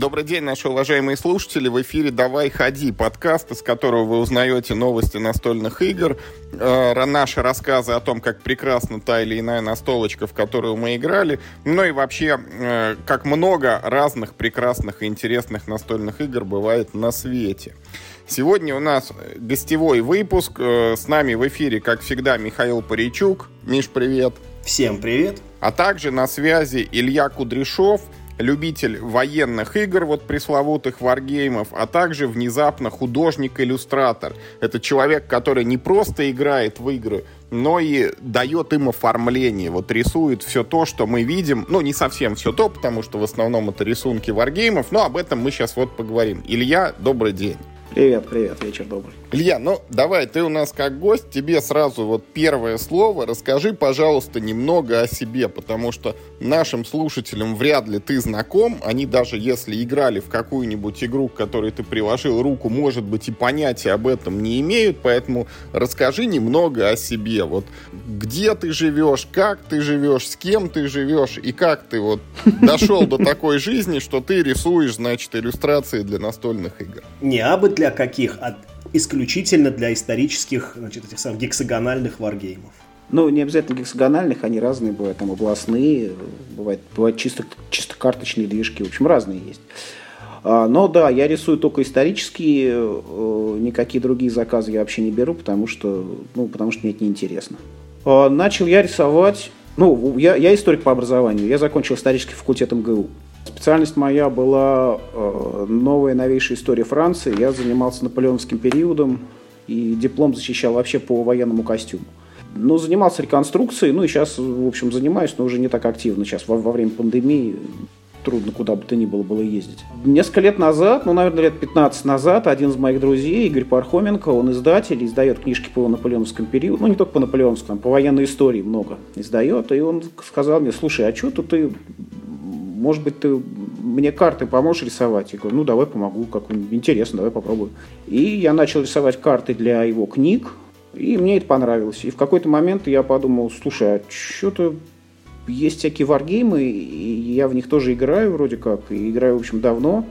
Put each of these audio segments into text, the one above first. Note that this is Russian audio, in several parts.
Добрый день, наши уважаемые слушатели. В эфире «Давай, ходи» подкаст, из которого вы узнаете новости настольных игр, э, наши рассказы о том, как прекрасна та или иная настолочка, в которую мы играли, ну и вообще, э, как много разных прекрасных и интересных настольных игр бывает на свете. Сегодня у нас гостевой выпуск. Э, с нами в эфире, как всегда, Михаил Паричук. Миш, привет. Всем привет. А также на связи Илья Кудряшов – любитель военных игр, вот пресловутых варгеймов, а также внезапно художник-иллюстратор. Это человек, который не просто играет в игры, но и дает им оформление. Вот рисует все то, что мы видим. Ну, не совсем все то, потому что в основном это рисунки варгеймов, но об этом мы сейчас вот поговорим. Илья, добрый день. Привет, привет, вечер добрый. Илья, ну давай, ты у нас как гость, тебе сразу вот первое слово. Расскажи, пожалуйста, немного о себе, потому что нашим слушателям вряд ли ты знаком. Они даже если играли в какую-нибудь игру, к которой ты приложил руку, может быть, и понятия об этом не имеют. Поэтому расскажи немного о себе. Вот где ты живешь, как ты живешь, с кем ты живешь и как ты вот дошел до такой жизни, что ты рисуешь, значит, иллюстрации для настольных игр. Не абы для каких, а исключительно для исторических, значит, этих самых гексагональных варгеймов. Ну, не обязательно гексагональных, они разные бывают, там областные, бывают, бывают чисто, чисто карточные движки, в общем, разные есть. А, но да, я рисую только исторические, э, никакие другие заказы я вообще не беру, потому что, ну, потому что мне это неинтересно. А, начал я рисовать, ну, я, я историк по образованию, я закончил исторический факультет МГУ. Специальность моя была э, новая новейшая история Франции. Я занимался наполеоновским периодом и диплом защищал вообще по военному костюму. Ну, занимался реконструкцией, ну и сейчас, в общем, занимаюсь, но уже не так активно. Сейчас во, во время пандемии трудно куда бы то ни было было ездить. Несколько лет назад, ну, наверное, лет 15 назад, один из моих друзей, Игорь Пархоменко, он издатель, издает книжки по наполеоновскому периоду, ну, не только по наполеоновскому, по военной истории много издает, и он сказал мне, слушай, а что тут ты может быть, ты мне карты поможешь рисовать? Я говорю, ну, давай помогу, как интересно, давай попробую. И я начал рисовать карты для его книг, и мне это понравилось. И в какой-то момент я подумал, слушай, а что-то есть всякие варгеймы, и я в них тоже играю вроде как, и играю, в общем, давно.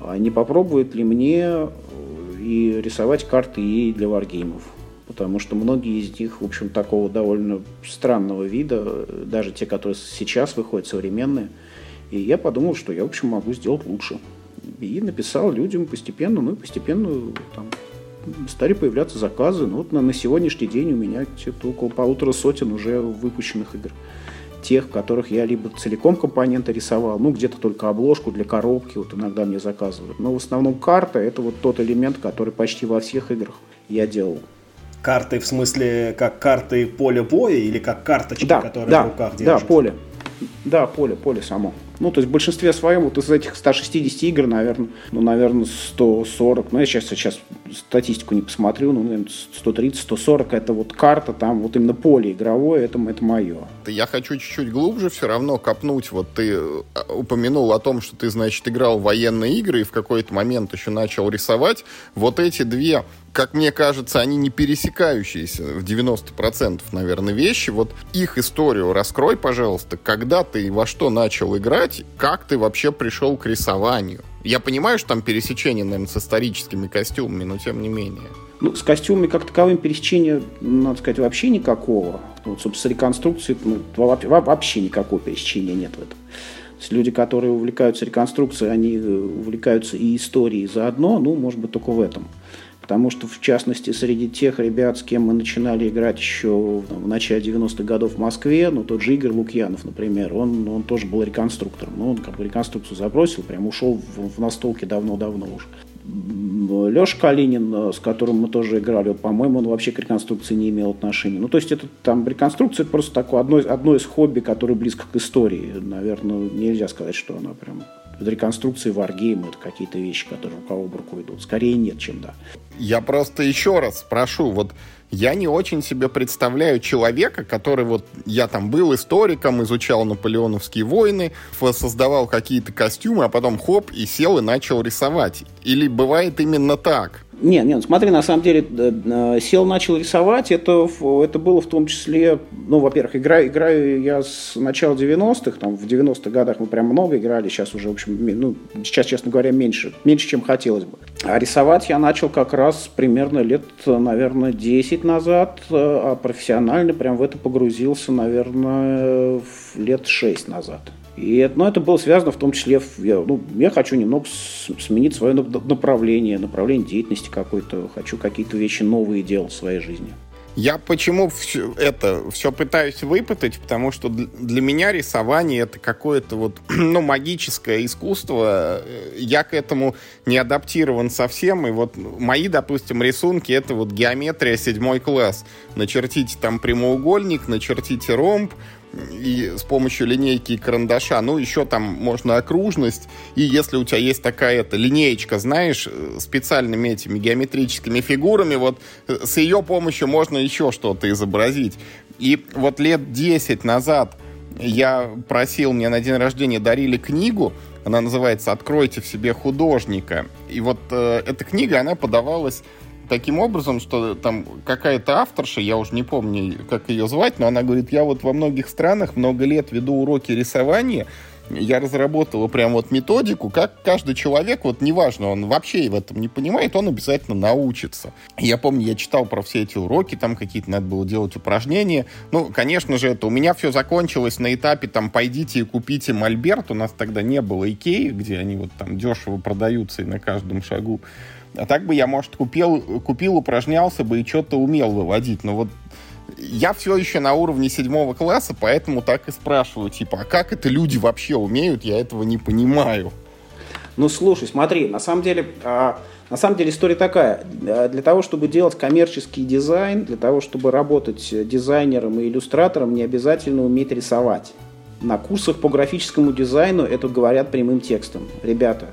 А не попробует ли мне э, и рисовать карты и для варгеймов? Потому что многие из них, в общем, такого довольно странного вида, даже те, которые сейчас выходят современные – и я подумал, что я, в общем, могу сделать лучше. И написал людям постепенно, ну и постепенно там, стали появляться заказы. Ну вот на, на сегодняшний день у меня где-то около полутора сотен уже выпущенных игр. Тех, которых я либо целиком компоненты рисовал, ну где-то только обложку для коробки, вот иногда мне заказывают. Но в основном карта это вот тот элемент, который почти во всех играх я делал. Карты в смысле как карты поля боя или как карточки, да, которые да, в руках держат? Да, поле. Да, поле, поле само. Ну, то есть в большинстве своем вот из этих 160 игр, наверное, ну, наверное, 140, ну, я сейчас, сейчас статистику не посмотрю, ну, наверное, 130, 140 это вот карта, там вот именно поле игровое, это, это мое. Я хочу чуть-чуть глубже все равно копнуть. Вот ты э, упомянул о том, что ты, значит, играл в военные игры и в какой-то момент еще начал рисовать. Вот эти две как мне кажется, они не пересекающиеся в 90%, наверное, вещи. Вот их историю раскрой, пожалуйста, когда ты во что начал играть, как ты вообще пришел к рисованию. Я понимаю, что там пересечение, наверное, с историческими костюмами, но тем не менее. Ну, с костюмами как таковым пересечения, надо сказать, вообще никакого. Вот, собственно, с реконструкцией ну, вообще никакого пересечения нет в этом. Люди, которые увлекаются реконструкцией, они э, увлекаются и историей заодно, ну, может быть, только в этом. Потому что, в частности, среди тех ребят, с кем мы начинали играть еще в начале 90-х годов в Москве, ну, тот же Игорь Лукьянов, например, он, он тоже был реконструктором. Ну, он как бы реконструкцию забросил, прям ушел в, в настолки давно-давно уже. Леша Калинин, с которым мы тоже играли, вот, по-моему, он вообще к реконструкции не имел отношения. Ну, то есть это там реконструкция просто такое одно, одно из хобби, которое близко к истории. Наверное, нельзя сказать, что она прям в реконструкции варгейма это какие-то вещи, которые кого в руку идут. Скорее нет, чем да. Я просто еще раз спрошу, вот я не очень себе представляю человека, который вот, я там был историком, изучал наполеоновские войны, создавал какие-то костюмы, а потом хоп, и сел и начал рисовать. Или бывает именно так? Нет, нет, смотри, на самом деле, э, сел, начал рисовать, это, это было в том числе, ну, во-первых, игра, играю я с начала 90-х, там, в 90-х годах мы прям много играли, сейчас уже, в общем, ну, сейчас, честно говоря, меньше, меньше, чем хотелось бы. А рисовать я начал как раз примерно лет, наверное, 10 назад, э, а профессионально прям в это погрузился, наверное, лет 6 назад. И но это было связано в том числе, я, ну, я хочу немного сменить свое направление, направление деятельности какой-то, хочу какие-то вещи новые делать в своей жизни. Я почему все это все пытаюсь выпытать, потому что для меня рисование это какое-то вот, ну, магическое искусство. Я к этому не адаптирован совсем. И вот мои, допустим, рисунки это вот геометрия седьмой класс. Начертите там прямоугольник, начертите ромб, и с помощью линейки и карандаша. Ну, еще там можно окружность. И если у тебя есть такая эта линеечка, знаешь, э, специальными этими геометрическими фигурами, вот э, с ее помощью можно еще что-то изобразить. И вот лет 10 назад я просил, мне на день рождения дарили книгу, она называется «Откройте в себе художника». И вот э, эта книга, она подавалась таким образом, что там какая-то авторша, я уже не помню, как ее звать, но она говорит, я вот во многих странах много лет веду уроки рисования, я разработала прям вот методику, как каждый человек, вот неважно, он вообще в этом не понимает, он обязательно научится. Я помню, я читал про все эти уроки, там какие-то надо было делать упражнения. Ну, конечно же, это у меня все закончилось на этапе, там, пойдите и купите мольберт, у нас тогда не было Икеи, где они вот там дешево продаются и на каждом шагу. А так бы я, может, купил, купил, упражнялся бы и что-то умел выводить. Но вот я все еще на уровне седьмого класса, поэтому так и спрашиваю, типа, а как это люди вообще умеют, я этого не понимаю. Ну, слушай, смотри, на самом деле, а, на самом деле история такая. Для того, чтобы делать коммерческий дизайн, для того, чтобы работать дизайнером и иллюстратором, не обязательно уметь рисовать. На курсах по графическому дизайну это говорят прямым текстом. Ребята,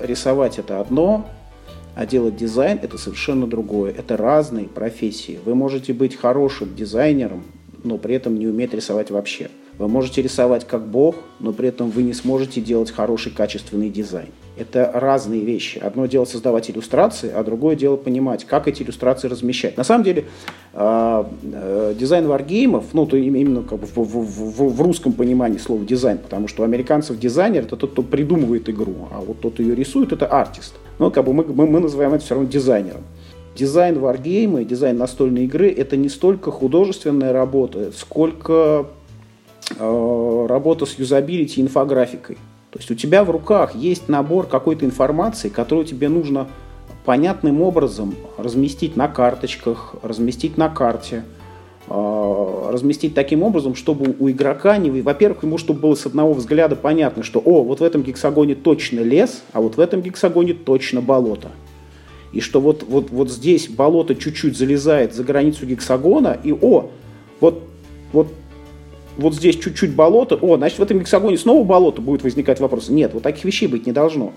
рисовать это одно, а делать дизайн – это совершенно другое. Это разные профессии. Вы можете быть хорошим дизайнером, но при этом не уметь рисовать вообще. Вы можете рисовать как бог, но при этом вы не сможете делать хороший качественный дизайн. Это разные вещи. Одно дело создавать иллюстрации, а другое дело понимать, как эти иллюстрации размещать. На самом деле э, э, дизайн варгеймов, ну то именно как бы в, в, в, в русском понимании слова дизайн, потому что у американцев дизайнер это тот, кто придумывает игру, а вот тот, кто ее рисует, это артист. Но как бы мы, мы, мы называем это все равно дизайнером. Дизайн варгейма, дизайн настольной игры – это не столько художественная работа, сколько э, работа с юзабилити и инфографикой. То есть у тебя в руках есть набор какой-то информации, которую тебе нужно понятным образом разместить на карточках, разместить на карте, э, разместить таким образом, чтобы у игрока, не, во-первых, ему чтобы было с одного взгляда понятно, что о, вот в этом гексагоне точно лес, а вот в этом гексагоне точно болото и что вот, вот, вот здесь болото чуть-чуть залезает за границу гексагона, и о, вот, вот, вот здесь чуть-чуть болото, о, значит в этом гексагоне снова болото будет возникать вопрос. Нет, вот таких вещей быть не должно.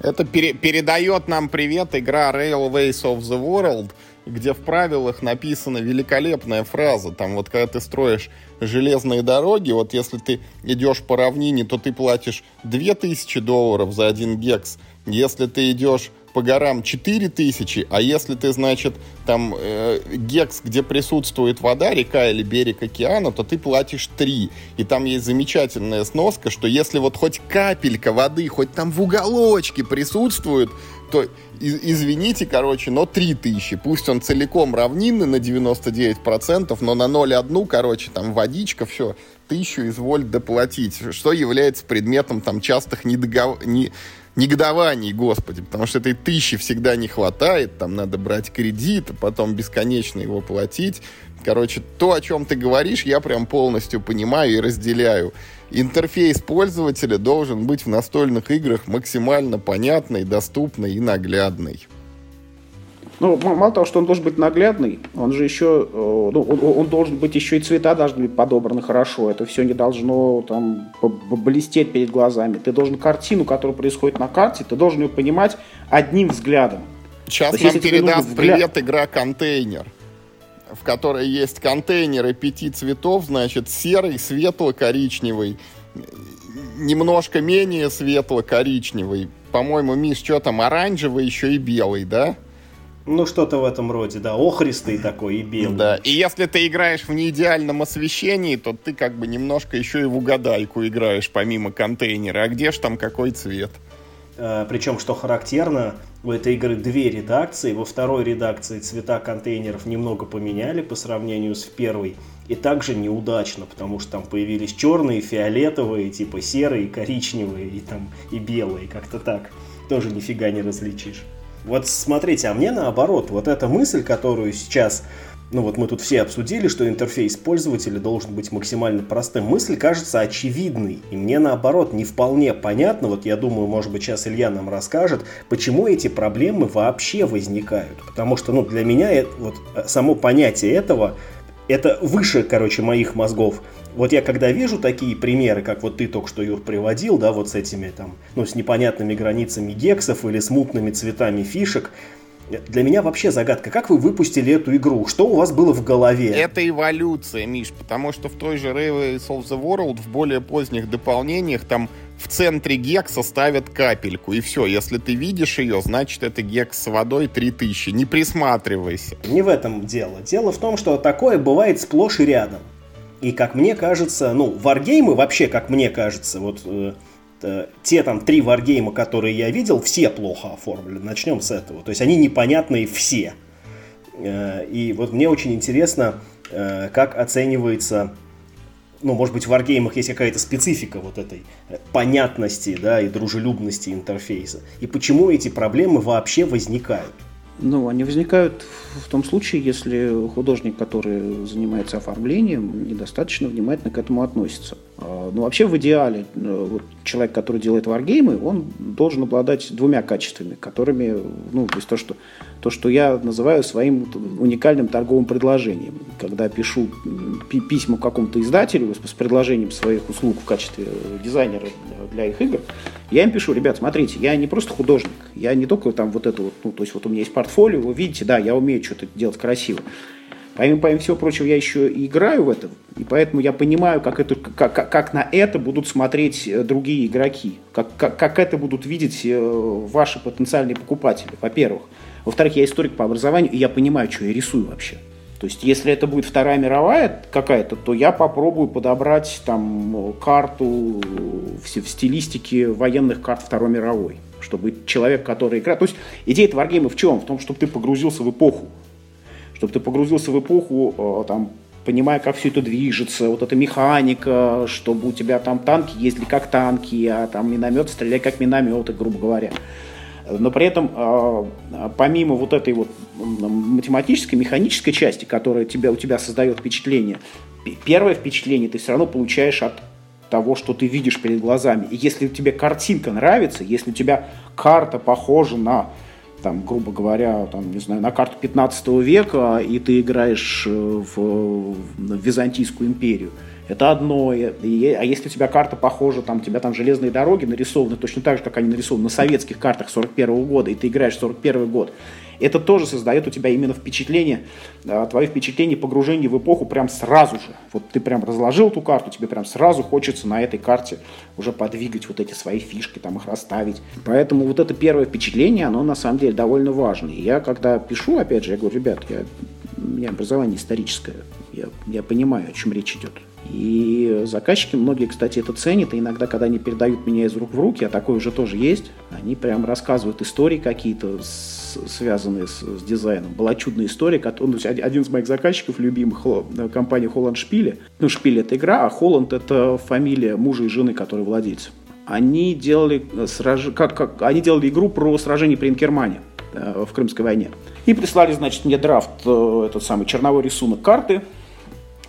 Это пере- передает нам привет игра Railways of the World, где в правилах написана великолепная фраза. Там вот когда ты строишь железные дороги, вот если ты идешь по равнине, то ты платишь 2000 долларов за один гекс. Если ты идешь по горам 4000, а если ты, значит, там э, гекс, где присутствует вода, река или берег океана, то ты платишь 3. И там есть замечательная сноска, что если вот хоть капелька воды, хоть там в уголочке присутствует, то извините, короче, но 3000. Пусть он целиком равнинный на 99%, но на 0,1, короче, там водичка, все, тысячу изволь доплатить, что является предметом там частых недогов... не негодований, господи, потому что этой тысячи всегда не хватает, там надо брать кредит, а потом бесконечно его платить. Короче, то, о чем ты говоришь, я прям полностью понимаю и разделяю. Интерфейс пользователя должен быть в настольных играх максимально понятный, доступный и наглядный. Ну, мало того, что он должен быть наглядный, он же еще, э, ну, он, он должен быть еще и цвета должны быть подобраны хорошо. Это все не должно там блестеть перед глазами. Ты должен картину, которая происходит на карте, ты должен ее понимать одним взглядом. Сейчас есть, нам передаст взгляд... привет игра контейнер в которой есть контейнеры пяти цветов, значит, серый, светло-коричневый, немножко менее светло-коричневый. По-моему, Миш, что там, оранжевый еще и белый, да? Ну, что-то в этом роде, да, охристый такой и белый. Да, и если ты играешь в неидеальном освещении, то ты как бы немножко еще и в угадайку играешь, помимо контейнера. А где ж там какой цвет? А, Причем, что характерно, у этой игры две редакции. Во второй редакции цвета контейнеров немного поменяли по сравнению с первой. И также неудачно, потому что там появились черные, фиолетовые, типа серые, коричневые и там и белые, как-то так. Тоже нифига не различишь. Вот смотрите, а мне наоборот, вот эта мысль, которую сейчас, ну вот мы тут все обсудили, что интерфейс пользователя должен быть максимально простым, мысль кажется очевидной. И мне наоборот не вполне понятно, вот я думаю, может быть сейчас Илья нам расскажет, почему эти проблемы вообще возникают. Потому что, ну, для меня это, вот само понятие этого, это выше, короче, моих мозгов вот я когда вижу такие примеры, как вот ты только что, Юр, приводил, да, вот с этими там, ну, с непонятными границами гексов или с мутными цветами фишек, для меня вообще загадка, как вы выпустили эту игру? Что у вас было в голове? Это эволюция, Миш, потому что в той же Railways of the World в более поздних дополнениях там в центре гекса ставят капельку, и все, если ты видишь ее, значит это гекс с водой 3000, не присматривайся. Не в этом дело. Дело в том, что такое бывает сплошь и рядом. И как мне кажется, ну, варгеймы вообще, как мне кажется, вот э, э, те там три варгейма, которые я видел, все плохо оформлены. Начнем с этого. То есть они непонятные все. Э, и вот мне очень интересно, э, как оценивается ну, может быть, в варгеймах есть какая-то специфика вот этой э, понятности, да, и дружелюбности интерфейса. И почему эти проблемы вообще возникают? Ну, они возникают в том случае, если художник, который занимается оформлением, недостаточно внимательно к этому относится. А, ну, вообще, в идеале, э, человек, который делает варгеймы, он должен обладать двумя качествами, которыми, ну, то есть то, что, то, что я называю своим уникальным торговым предложением. Когда пишу письма какому-то издателю с предложением своих услуг в качестве дизайнера для их игр, я им пишу, ребят, смотрите, я не просто художник, я не только там вот это вот, ну, то есть вот у меня есть портфолио, вы видите, да, я умею что-то делать красиво. Помимо, помимо всего прочего, я еще и играю в это, и поэтому я понимаю, как, это, как, как на это будут смотреть э, другие игроки, как, как, как это будут видеть э, ваши потенциальные покупатели, во-первых. Во-вторых, я историк по образованию, и я понимаю, что я рисую вообще. То есть, если это будет Вторая мировая какая-то, то я попробую подобрать там карту в, в стилистике военных карт Второй мировой. Чтобы человек, который играет... То есть, идея Варгейма в чем? В том, чтобы ты погрузился в эпоху. Чтобы ты погрузился в эпоху, э, там, понимая, как все это движется, вот эта механика, чтобы у тебя там танки ездили как танки, а там миномет стреляли как минометы, грубо говоря. Но при этом, а, помимо вот этой вот математической, механической части, которая тебя, у тебя создает впечатление, первое впечатление ты все равно получаешь от того, что ты видишь перед глазами. И если тебе картинка нравится, если у тебя карта похожа на там, грубо говоря, там, не знаю, на карту 15 века, и ты играешь э, в, в Византийскую империю, это одно. И, а если у тебя карта похожа, там, у тебя там железные дороги нарисованы точно так же, как они нарисованы на советских картах 41 года, и ты играешь 41 год, это тоже создает у тебя именно впечатление, твое впечатление погружения в эпоху прям сразу же. Вот ты прям разложил эту карту, тебе прям сразу хочется на этой карте уже подвигать вот эти свои фишки, там их расставить. Поэтому вот это первое впечатление, оно на самом деле довольно важно. И я когда пишу, опять же, я говорю, ребят, я, у меня образование историческое, я, я понимаю, о чем речь идет. И заказчики, многие, кстати, это ценят, и иногда, когда они передают меня из рук в руки, а такое уже тоже есть, они прям рассказывают истории какие-то, связанные с, с дизайном. Была чудная история, он, один из моих заказчиков, любимых, компания Холланд Шпиле, ну, Шпиле это игра, а Холланд это фамилия мужа и жены, которые владельцы. Они делали, э, сраж... как, как... они делали игру про сражение при Инкермане э, в Крымской войне. И прислали, значит, мне драфт, э, этот самый черновой рисунок карты,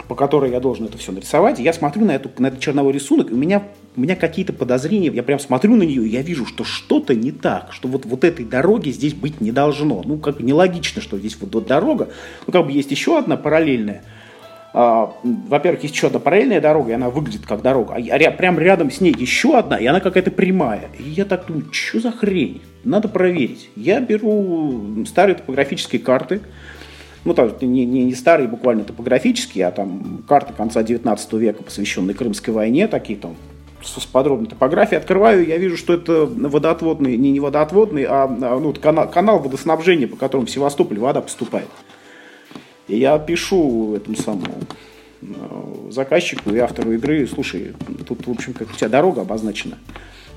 по которой я должен это все нарисовать. я смотрю на, эту, на этот черновой рисунок, и у меня, у меня какие-то подозрения, я прям смотрю на нее, и я вижу, что что-то не так, что вот, вот этой дороги здесь быть не должно. Ну, как бы нелогично, что здесь вот, дорога, ну, как бы есть еще одна параллельная, а, во-первых, есть еще одна параллельная дорога, и она выглядит как дорога, а ря- прям рядом с ней еще одна, и она какая-то прямая. И я так думаю, что за хрень? Надо проверить. Я беру старые топографические карты, ну, там, не, не, не старые буквально топографические, а там карты конца 19 века, посвященные Крымской войне, такие там с подробной топографией. Открываю, я вижу, что это водоотводный, не, не водоотводный, а, а ну, канал, канал водоснабжения, по которому в Севастополь вода поступает. И я пишу этому самому э, заказчику и автору игры, слушай, тут, в общем, как у тебя дорога обозначена.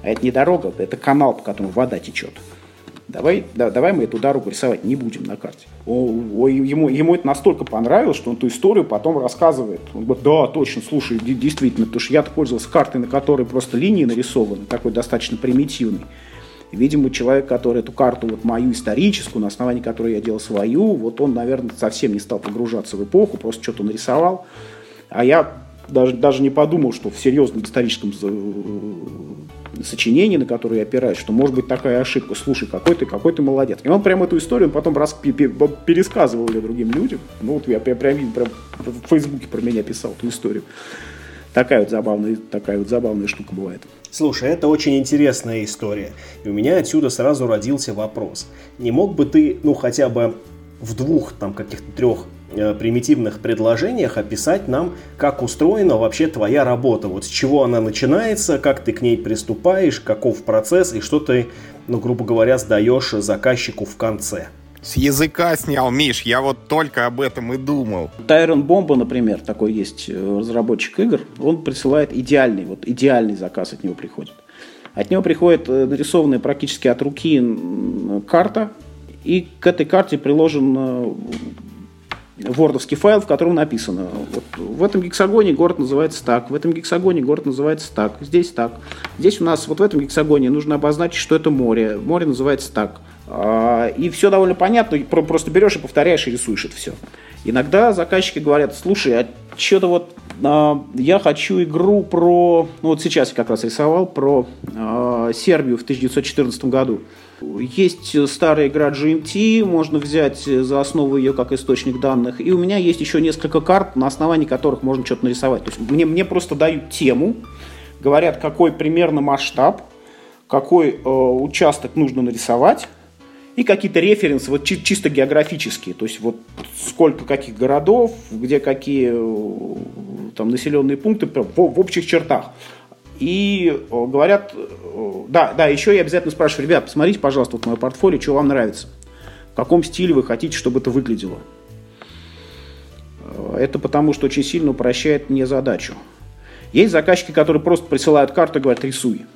А это не дорога, это канал, по которому вода течет. Давай, да, давай мы эту дорогу рисовать не будем на карте. О, о, ему, ему это настолько понравилось, что он ту историю потом рассказывает. Он говорит, да, точно, слушай, действительно, потому что я-то пользовался картой, на которой просто линии нарисованы, такой достаточно примитивный. видимо, человек, который эту карту, вот мою историческую, на основании которой я делал свою, вот он, наверное, совсем не стал погружаться в эпоху, просто что-то нарисовал. А я даже, даже не подумал, что в серьезном историческом сочинений, на которые я опираюсь, что может быть такая ошибка. Слушай, какой ты, какой ты молодец. И он прям эту историю он потом раз, пересказывал ее другим людям. Ну вот я, я прям, прям в Фейсбуке про меня писал эту историю. Такая вот забавная, такая вот забавная штука бывает. Слушай, это очень интересная история. И у меня отсюда сразу родился вопрос. Не мог бы ты, ну, хотя бы в двух, там, каких-то трех Э, примитивных предложениях описать нам, как устроена вообще твоя работа, вот с чего она начинается, как ты к ней приступаешь, каков процесс и что ты, ну, грубо говоря, сдаешь заказчику в конце. С языка снял, Миш, я вот только об этом и думал. Тайрон Бомба, например, такой есть э, разработчик игр, он присылает идеальный, вот идеальный заказ от него приходит. От него приходит э, нарисованная практически от руки карта, и к этой карте приложен вордовский файл, в котором написано, вот в этом гексагоне город называется так, в этом гексагоне город называется так, здесь так. Здесь у нас вот в этом гексагоне нужно обозначить, что это море. Море называется так. А, и все довольно понятно, просто берешь и повторяешь и рисуешь это все. Иногда заказчики говорят, слушай, а что-то вот а, я хочу игру про, ну вот сейчас я как раз рисовал, про а, Сербию в 1914 году. Есть старая игра GMT, можно взять за основу ее как источник данных. И у меня есть еще несколько карт, на основании которых можно что-то нарисовать. То есть мне, мне просто дают тему, говорят, какой примерно масштаб, какой э, участок нужно нарисовать, и какие-то референсы, вот чи- чисто географические, то есть вот сколько каких городов, где какие э, там населенные пункты в, в общих чертах. И говорят, да, да, еще я обязательно спрашиваю, ребят, посмотрите, пожалуйста, вот мое портфолио, что вам нравится. В каком стиле вы хотите, чтобы это выглядело. Это потому, что очень сильно упрощает мне задачу. Есть заказчики, которые просто присылают карту и говорят, рисуй.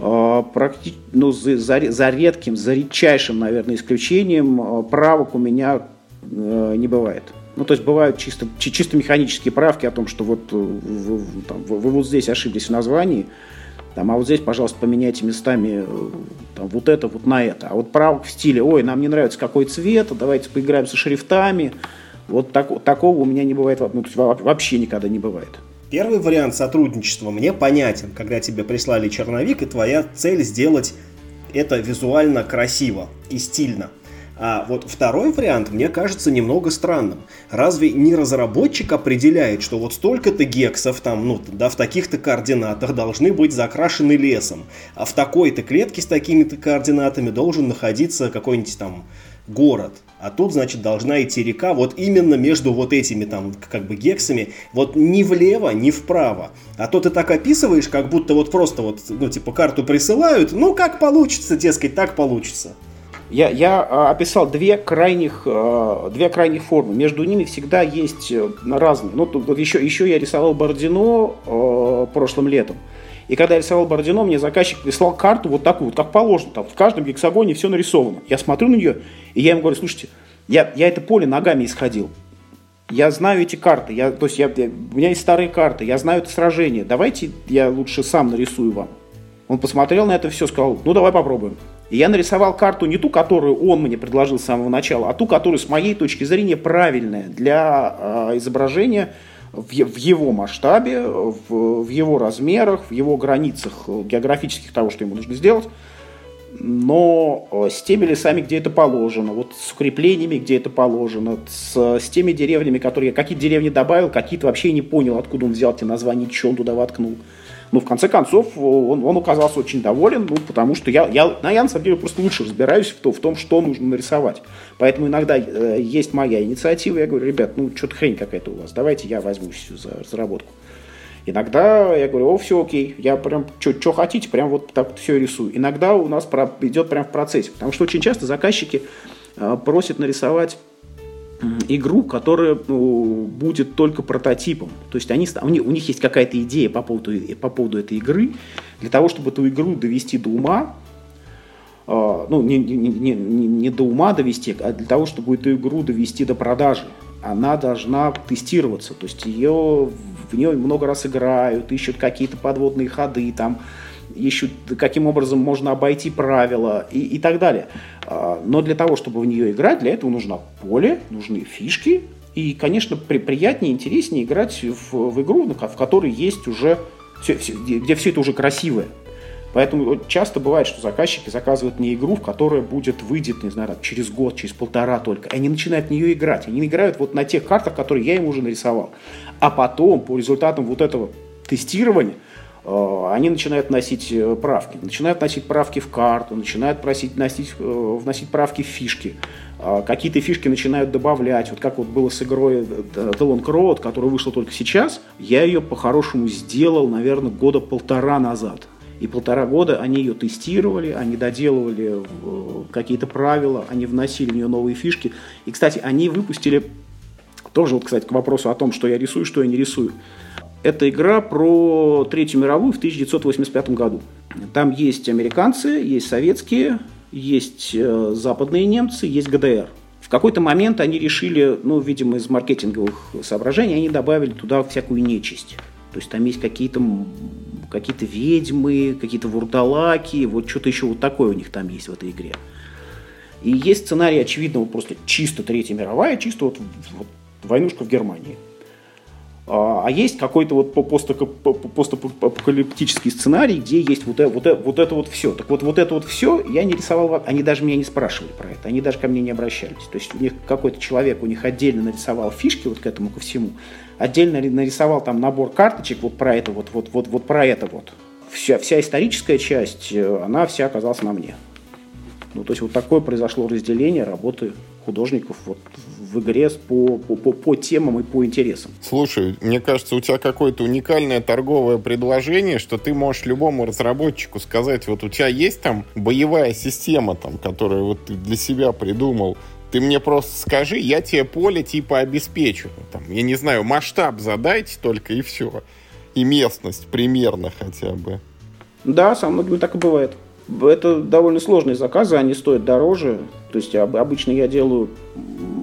Практи... Ну, за, за редким, за редчайшим, наверное, исключением правок у меня э, не бывает. Ну, то есть бывают чисто, чисто механические правки о том, что вот э, вы, там, вы, вы вот здесь ошиблись в названии, там, а вот здесь, пожалуйста, поменяйте местами э, там, вот это вот на это. А вот правок в стиле, ой, нам не нравится какой цвет, давайте поиграем со шрифтами. Вот так, такого у меня не бывает, ну, то есть вообще никогда не бывает. Первый вариант сотрудничества мне понятен, когда тебе прислали черновик, и твоя цель сделать это визуально красиво и стильно. А вот второй вариант мне кажется немного странным. Разве не разработчик определяет, что вот столько-то гексов там, ну, да, в таких-то координатах должны быть закрашены лесом, а в такой-то клетке с такими-то координатами должен находиться какой-нибудь там город. А тут, значит, должна идти река вот именно между вот этими там как бы гексами, вот ни влево, ни вправо. А то ты так описываешь, как будто вот просто вот, ну, типа, карту присылают, ну, как получится, дескать, так получится. Я, я а, описал две крайних, а, две крайних формы. Между ними всегда есть э, разные. Ну, тут, вот еще, еще я рисовал Бородино э, прошлым летом. И когда я рисовал Бородино, мне заказчик прислал карту вот такую, вот как положено. Там в каждом гексагоне все нарисовано. Я смотрю на нее, и я ему говорю, слушайте, я, я это поле ногами исходил. Я знаю эти карты, я, то есть я, я, у меня есть старые карты, я знаю это сражение. Давайте я лучше сам нарисую вам. Он посмотрел на это все, сказал, ну давай попробуем. И я нарисовал карту не ту, которую он мне предложил с самого начала, а ту, которая с моей точки зрения правильная для э, изображения в, его масштабе, в, его размерах, в его границах географических того, что ему нужно сделать но э, с теми лесами, где это положено, вот с укреплениями, где это положено, с, с теми деревнями, которые я какие-то деревни добавил, какие-то вообще не понял, откуда он взял те названия, что он туда воткнул. Но в конце концов он, он оказался очень доволен, ну, потому что я, я, ну, я на самом деле просто лучше разбираюсь в, то, в том, что нужно нарисовать. Поэтому иногда э, есть моя инициатива, я говорю, ребят, ну что-то хрень какая-то у вас, давайте я возьмусь за разработку. Иногда я говорю, о, все окей, я прям, что хотите, прям вот так все рисую. Иногда у нас про, идет прям в процессе, потому что очень часто заказчики э, просят нарисовать игру, которая ну, будет только прототипом. То есть они, у, них, у них есть какая-то идея по поводу, по поводу этой игры. Для того, чтобы эту игру довести до ума, ну, не, не, не, не до ума довести, а для того, чтобы эту игру довести до продажи, она должна тестироваться. То есть ее, в нее много раз играют, ищут какие-то подводные ходы, там, ищут, каким образом можно обойти правила и, и так далее. А, но для того, чтобы в нее играть, для этого нужно поле, нужны фишки. И, конечно, при, приятнее, интереснее играть в, в игру, в которой есть уже все, все, где все это уже красивое. Поэтому часто бывает, что заказчики заказывают мне игру, в которая будет, выйдет, не знаю, через год, через полтора только. И они начинают в нее играть. Они играют вот на тех картах, которые я им уже нарисовал. А потом, по результатам вот этого тестирования, э, они начинают вносить э, правки. Начинают вносить правки в карту, начинают просить вносить, э, вносить правки в фишки. Какие-то фишки начинают добавлять. Вот как вот было с игрой The Long Road, которая вышла только сейчас. Я ее по-хорошему сделал, наверное, года полтора назад. И полтора года они ее тестировали, они доделывали э, какие-то правила, они вносили в нее новые фишки. И, кстати, они выпустили, тоже, вот, кстати, к вопросу о том, что я рисую, что я не рисую. Это игра про Третью мировую в 1985 году. Там есть американцы, есть советские, есть э, западные немцы, есть ГДР. В какой-то момент они решили, ну, видимо, из маркетинговых соображений, они добавили туда всякую нечисть. То есть там есть какие-то какие-то ведьмы, какие-то вурдалаки, вот что-то еще вот такое у них там есть в этой игре. И есть сценарий, очевидно, вот просто чисто Третья мировая, чисто вот, вот войнушка в Германии. А, а есть какой-то вот постапокалиптический сценарий, где есть вот, это, вот, это, вот это вот все. Так вот, вот это вот все я не рисовал, они даже меня не спрашивали про это, они даже ко мне не обращались. То есть у них какой-то человек у них отдельно нарисовал фишки вот к этому, ко всему, отдельно нарисовал там набор карточек вот про это вот, вот, вот, вот про это вот. Вся, вся историческая часть, э, она вся оказалась на мне. Ну, то есть вот такое произошло разделение работы художников вот в игре по, по, по, по темам и по интересам. Слушай, мне кажется, у тебя какое-то уникальное торговое предложение, что ты можешь любому разработчику сказать, вот у тебя есть там боевая система, там, которую вот ты для себя придумал, ты мне просто скажи, я тебе поле типа обеспечу. Там, я не знаю, масштаб задайте только и все. И местность примерно хотя бы. Да, со многими так и бывает. Это довольно сложные заказы, они стоят дороже. То есть обычно я делаю,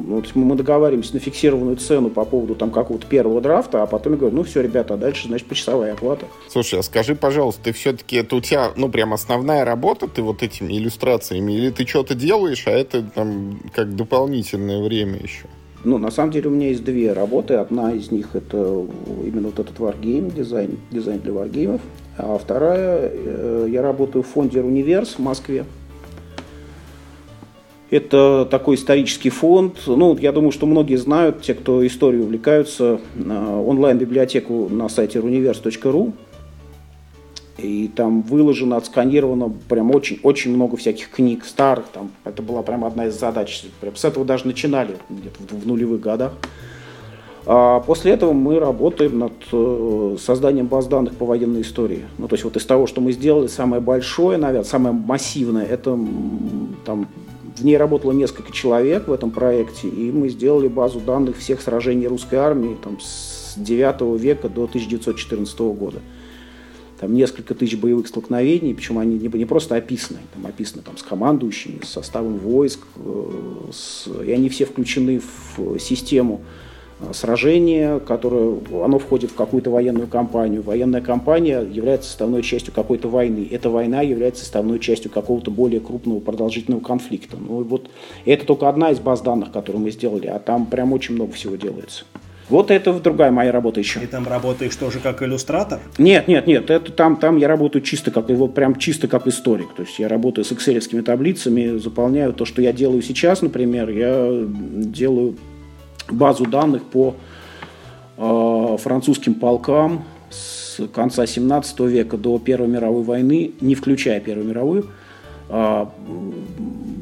вот мы договариваемся на фиксированную цену по поводу там какого-то первого драфта, а потом я говорю, ну все, ребята, а дальше, значит, почасовая оплата. Слушай, а скажи, пожалуйста, ты все-таки, это у тебя, ну, прям основная работа, ты вот этими иллюстрациями, или ты что-то делаешь, а это там как дополнительное время еще? Ну, на самом деле у меня есть две работы. Одна из них это именно вот этот Wargame, дизайн, дизайн для варгеймов. А вторая, э, я работаю в фонде «Универс» в Москве. Это такой исторический фонд. Ну, я думаю, что многие знают, те, кто историей увлекаются, онлайн-библиотеку на сайте universe.ru. И там выложено, отсканировано прям очень, очень много всяких книг старых. Там, это была прям одна из задач. Прям с этого даже начинали где-то в, в нулевых годах. А после этого мы работаем над э, созданием баз данных по военной истории. Ну, то есть вот из того, что мы сделали, самое большое, наверное, самое массивное, это там в ней работало несколько человек в этом проекте, и мы сделали базу данных всех сражений русской армии там, с 9 века до 1914 года. Там несколько тысяч боевых столкновений, причем они не, просто описаны, там описаны там, с командующими, с составом войск, э, с, и они все включены в систему сражение, которое, оно входит в какую-то военную кампанию. Военная кампания является составной частью какой-то войны. Эта война является составной частью какого-то более крупного продолжительного конфликта. Ну и вот это только одна из баз данных, которую мы сделали, а там прям очень много всего делается. Вот это другая моя работа еще. Ты там работаешь тоже как иллюстратор? Нет, нет, нет. Это там, там я работаю чисто как вот прям чисто как историк. То есть я работаю с экселевскими таблицами, заполняю то, что я делаю сейчас, например, я делаю базу данных по э, французским полкам с конца 17 века до Первой мировой войны, не включая Первую мировую, а,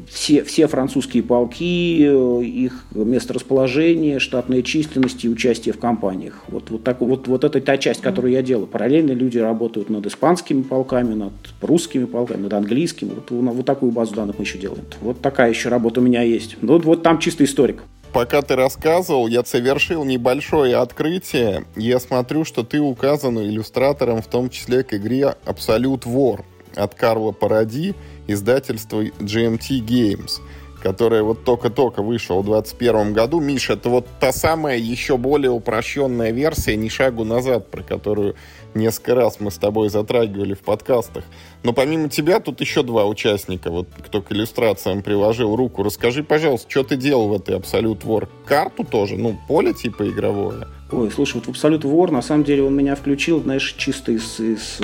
все, все французские полки, э, их месторасположение, штатная численность и участие в кампаниях. Вот, вот, так, вот, вот это та часть, которую я делаю. Параллельно люди работают над испанскими полками, над русскими полками, над английскими. Вот, вот такую базу данных мы еще делаем. Вот такая еще работа у меня есть. Вот, вот там чисто историк пока ты рассказывал, я совершил небольшое открытие. Я смотрю, что ты указан иллюстратором, в том числе к игре Absolute War от Карла Паради, издательства GMT Games которая вот только-только вышла в 2021 году. Миша, это вот та самая еще более упрощенная версия «Ни шагу назад», про которую несколько раз мы с тобой затрагивали в подкастах. Но помимо тебя тут еще два участника, вот кто к иллюстрациям приложил руку. Расскажи, пожалуйста, что ты делал в этой Absolute War? Карту тоже? Ну, поле типа игровое? Ой, слушай, вот в Absolute War, на самом деле, он меня включил, знаешь, чисто из, из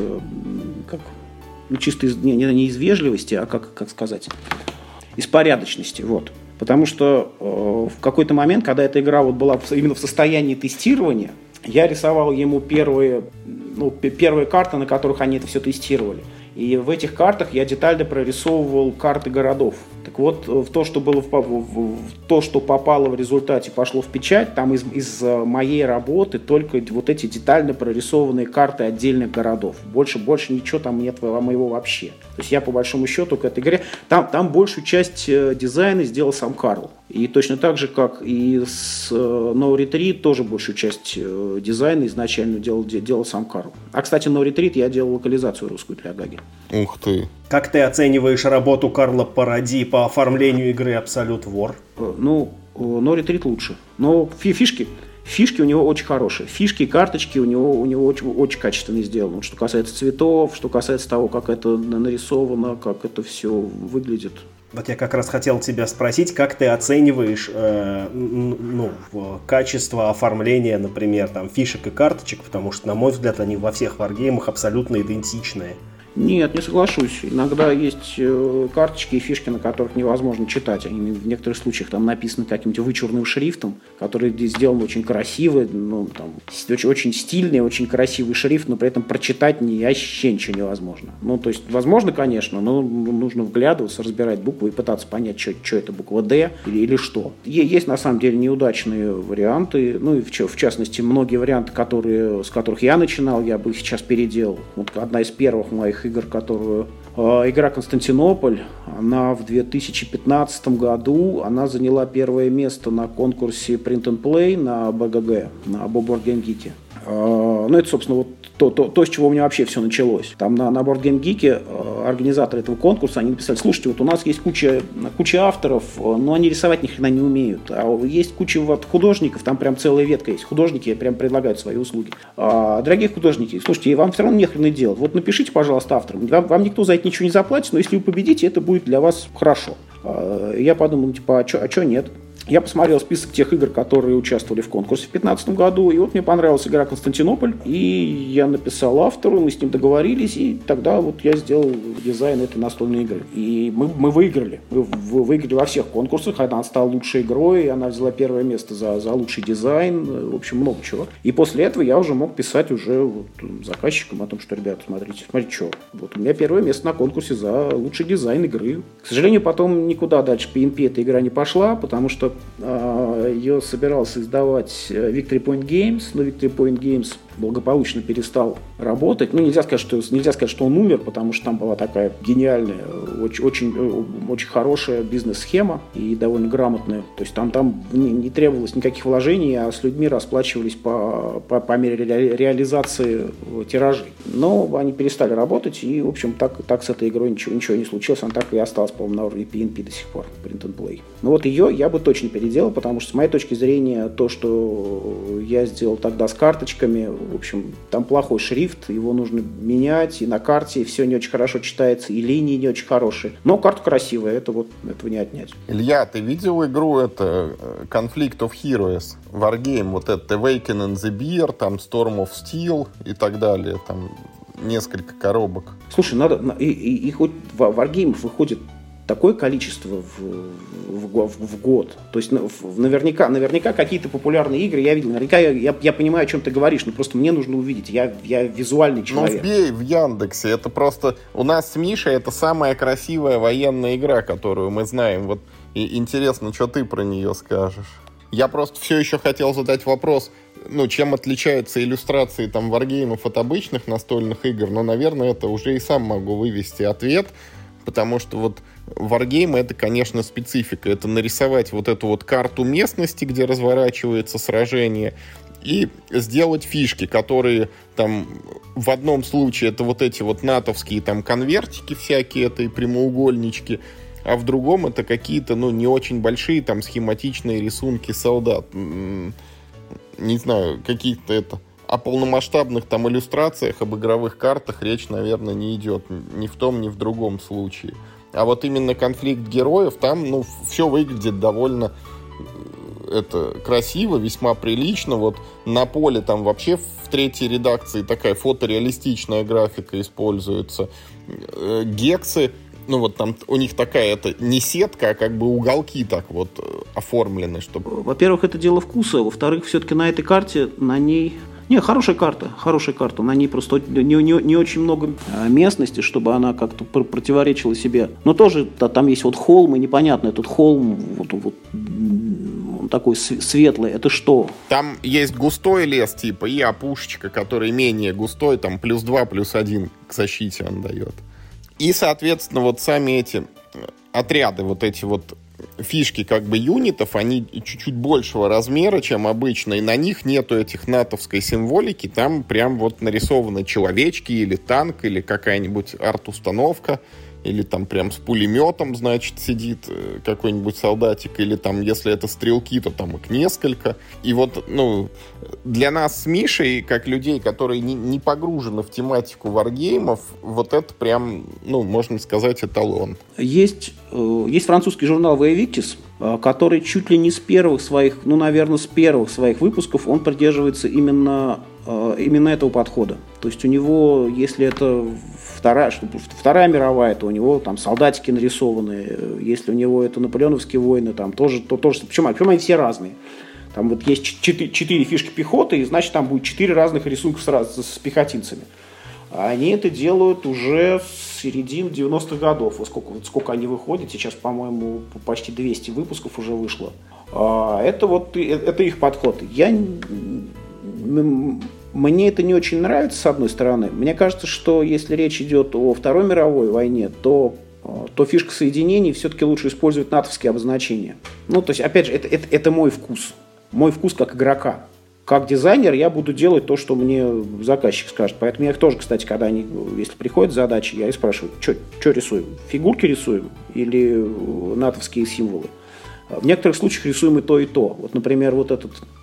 как, ну, чисто из, не, не из вежливости, а как, как сказать, из порядочности, вот. Потому что э, в какой-то момент, когда эта игра вот была именно в состоянии тестирования, я рисовал ему первые, ну, первые карты, на которых они это все тестировали. И в этих картах я детально прорисовывал карты городов. Так вот, в то, что было в, в, в то, что попало в результате, пошло в печать, там из, из э, моей работы только вот эти детально прорисованные карты отдельных городов. Больше, больше ничего там нет моего вообще. То есть я по большому счету к этой игре, там, там большую часть э, дизайна сделал сам Карл. И точно так же, как и с э, No Retreat, тоже большую часть дизайна изначально делал, делал сам Карл. А, кстати, No Retreat я делал локализацию русскую для Гаги. Ух ты. Как ты оцениваешь работу Карла Паради по оформлению игры Absolute War? Э, ну, No Retreat лучше. Но фишки, фишки у него очень хорошие. Фишки, карточки у него, у него очень, очень качественно сделаны. Что касается цветов, что касается того, как это нарисовано, как это все выглядит. Вот я как раз хотел тебя спросить, как ты оцениваешь э, ну, качество оформления, например, там, фишек и карточек, потому что, на мой взгляд, они во всех варгеймах абсолютно идентичные. Нет, не соглашусь. Иногда есть э, карточки и фишки, на которых невозможно читать. Они в некоторых случаях там написаны каким-то вычурным шрифтом, который сделан очень красиво, ну, там, очень, очень стильный, очень красивый шрифт, но при этом прочитать ни, вообще ничего невозможно. Ну, то есть, возможно, конечно, но нужно вглядываться, разбирать буквы и пытаться понять, что, что это буква «Д» или, или что. Есть, на самом деле, неудачные варианты, ну, и в, в частности, многие варианты, которые, с которых я начинал, я бы их сейчас переделал. Вот одна из первых моих игр, которую э, игра Константинополь, она в 2015 году, она заняла первое место на конкурсе Print and Play на БГГ, на Board Game Geek. Э, ну, это, собственно, вот то, то, то, с чего у меня вообще все началось. Там на, на Board Game Geek э, организаторы этого конкурса, они написали, слушайте, вот у нас есть куча, куча авторов, э, но они рисовать ни хрена не умеют. А есть куча вот художников, там прям целая ветка есть. Художники прям предлагают свои услуги. А, дорогие художники, слушайте, вам все равно не хрена делать. Вот напишите, пожалуйста, авторам. Вам, вам никто за это ничего не заплатит, но если вы победите, это будет для вас хорошо. А, я подумал, типа, а что а нет? Я посмотрел список тех игр, которые участвовали в конкурсе в 2015 году, и вот мне понравилась игра «Константинополь», и я написал автору, мы с ним договорились, и тогда вот я сделал дизайн этой настольной игры. И мы, мы выиграли. Мы выиграли во всех конкурсах, она стала лучшей игрой, она взяла первое место за, за лучший дизайн, в общем, много чего. И после этого я уже мог писать уже вот заказчикам о том, что, ребята, смотрите, смотрите, что, вот у меня первое место на конкурсе за лучший дизайн игры. К сожалению, потом никуда дальше PNP эта игра не пошла, потому что ее собирался издавать э, Victory Point Games, но Victory Point Games благополучно перестал работать. Ну, нельзя сказать, что, нельзя сказать, что он умер, потому что там была такая гениальная, очень, очень, э, очень хорошая бизнес-схема и довольно грамотная. То есть там, там не, не требовалось никаких вложений, а с людьми расплачивались по, по, по мере ре, реализации тиражей. Но они перестали работать, и, в общем, так, так с этой игрой ничего, ничего не случилось. Она так и осталась, по-моему, на уровне PNP до сих пор, Print and Play. Но вот ее я бы точно переделал, потому что, с моей точки зрения, то, что я сделал тогда с карточками, в общем, там плохой шрифт, его нужно менять, и на карте все не очень хорошо читается, и линии не очень хорошие. Но карта красивая, это вот этого не отнять. Илья, ты видел игру это э, Conflict of Heroes? Wargame, вот это Awaken in the Beer, там Storm of Steel и так далее, там несколько коробок. Слушай, надо, и, и, и хоть варгеймов выходит такое количество в, в, в, в год. То есть наверняка, наверняка какие-то популярные игры я видел. Наверняка я, я, я понимаю, о чем ты говоришь, но просто мне нужно увидеть. Я, я визуальный человек. Ну, вбей в Яндексе. Это просто... У нас с Мишей это самая красивая военная игра, которую мы знаем. Вот и интересно, что ты про нее скажешь. Я просто все еще хотел задать вопрос, ну, чем отличаются иллюстрации там варгеймов от обычных настольных игр, но, наверное, это уже и сам могу вывести ответ, потому что вот Wargame это, конечно, специфика. Это нарисовать вот эту вот карту местности, где разворачивается сражение, и сделать фишки, которые там в одном случае это вот эти вот натовские там конвертики всякие, это и прямоугольнички, а в другом это какие-то, ну, не очень большие там схематичные рисунки солдат. Не знаю, какие-то это... О полномасштабных там иллюстрациях, об игровых картах речь, наверное, не идет ни в том, ни в другом случае. А вот именно конфликт героев, там, ну, все выглядит довольно э, это красиво, весьма прилично. Вот на поле там вообще в третьей редакции такая фотореалистичная графика используется. Э, гексы, ну вот там у них такая это не сетка, а как бы уголки так вот э, оформлены, чтобы... Во-первых, это дело вкуса. Во-вторых, все-таки на этой карте, на ней не, хорошая карта, хорошая карта. На ней просто не, не, не очень много а, местности, чтобы она как-то противоречила себе. Но тоже да, там есть вот холм, и непонятно, этот холм вот, вот он такой светлый, это что? Там есть густой лес, типа, и опушечка, который менее густой, там плюс 2, плюс 1 к защите он дает. И, соответственно, вот сами эти отряды, вот эти вот фишки как бы юнитов, они чуть-чуть большего размера, чем обычно, и на них нету этих натовской символики, там прям вот нарисованы человечки или танк, или какая-нибудь арт-установка, или там прям с пулеметом, значит, сидит э, какой-нибудь солдатик, или там, если это стрелки, то там их несколько. И вот, ну, для нас с Мишей, как людей, которые не, не погружены в тематику варгеймов, вот это прям, ну, можно сказать, эталон. Есть, э, есть французский журнал Воевиктис, э, который чуть ли не с первых своих, ну, наверное, с первых своих выпусков, он придерживается именно, именно этого подхода. То есть у него, если это вторая, вторая мировая, то у него там солдатики нарисованы, если у него это наполеоновские войны, там тоже, то тоже, причем, причем они все разные. Там вот есть четыре, фишки пехоты, и значит там будет четыре разных рисунка с, с пехотинцами. А они это делают уже с середины 90-х годов. Вот сколько, вот сколько они выходят, сейчас, по-моему, почти 200 выпусков уже вышло. А это вот э, это их подход. Я мне это не очень нравится, с одной стороны. Мне кажется, что если речь идет о Второй мировой войне, то э, то фишка соединений все-таки лучше использовать натовские обозначения. Ну, то есть, опять же, это, это, это мой вкус. Мой вкус как игрока. Как дизайнер я буду делать то, что мне заказчик скажет. Поэтому я их тоже, кстати, когда они, если приходят задачи, я и спрашиваю, что рисуем? Фигурки рисуем или натовские символы? В некоторых случаях рисуем и то, и то. Вот, например, вот этот Э,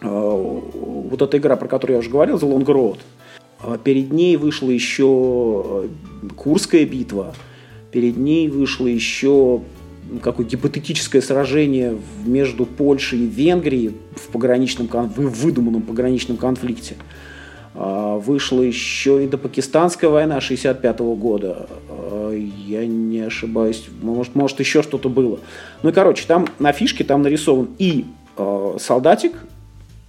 вот эта игра, про которую я уже говорил, The Long Road, э, перед ней вышла еще э, Курская битва, перед ней вышло еще какое гипотетическое сражение между Польшей и Венгрией в, пограничном, в выдуманном пограничном конфликте. Вышла еще индопакистанская война 65 года. Я не ошибаюсь. Может, может еще что-то было. Ну и, короче, там на фишке там нарисован и солдатик,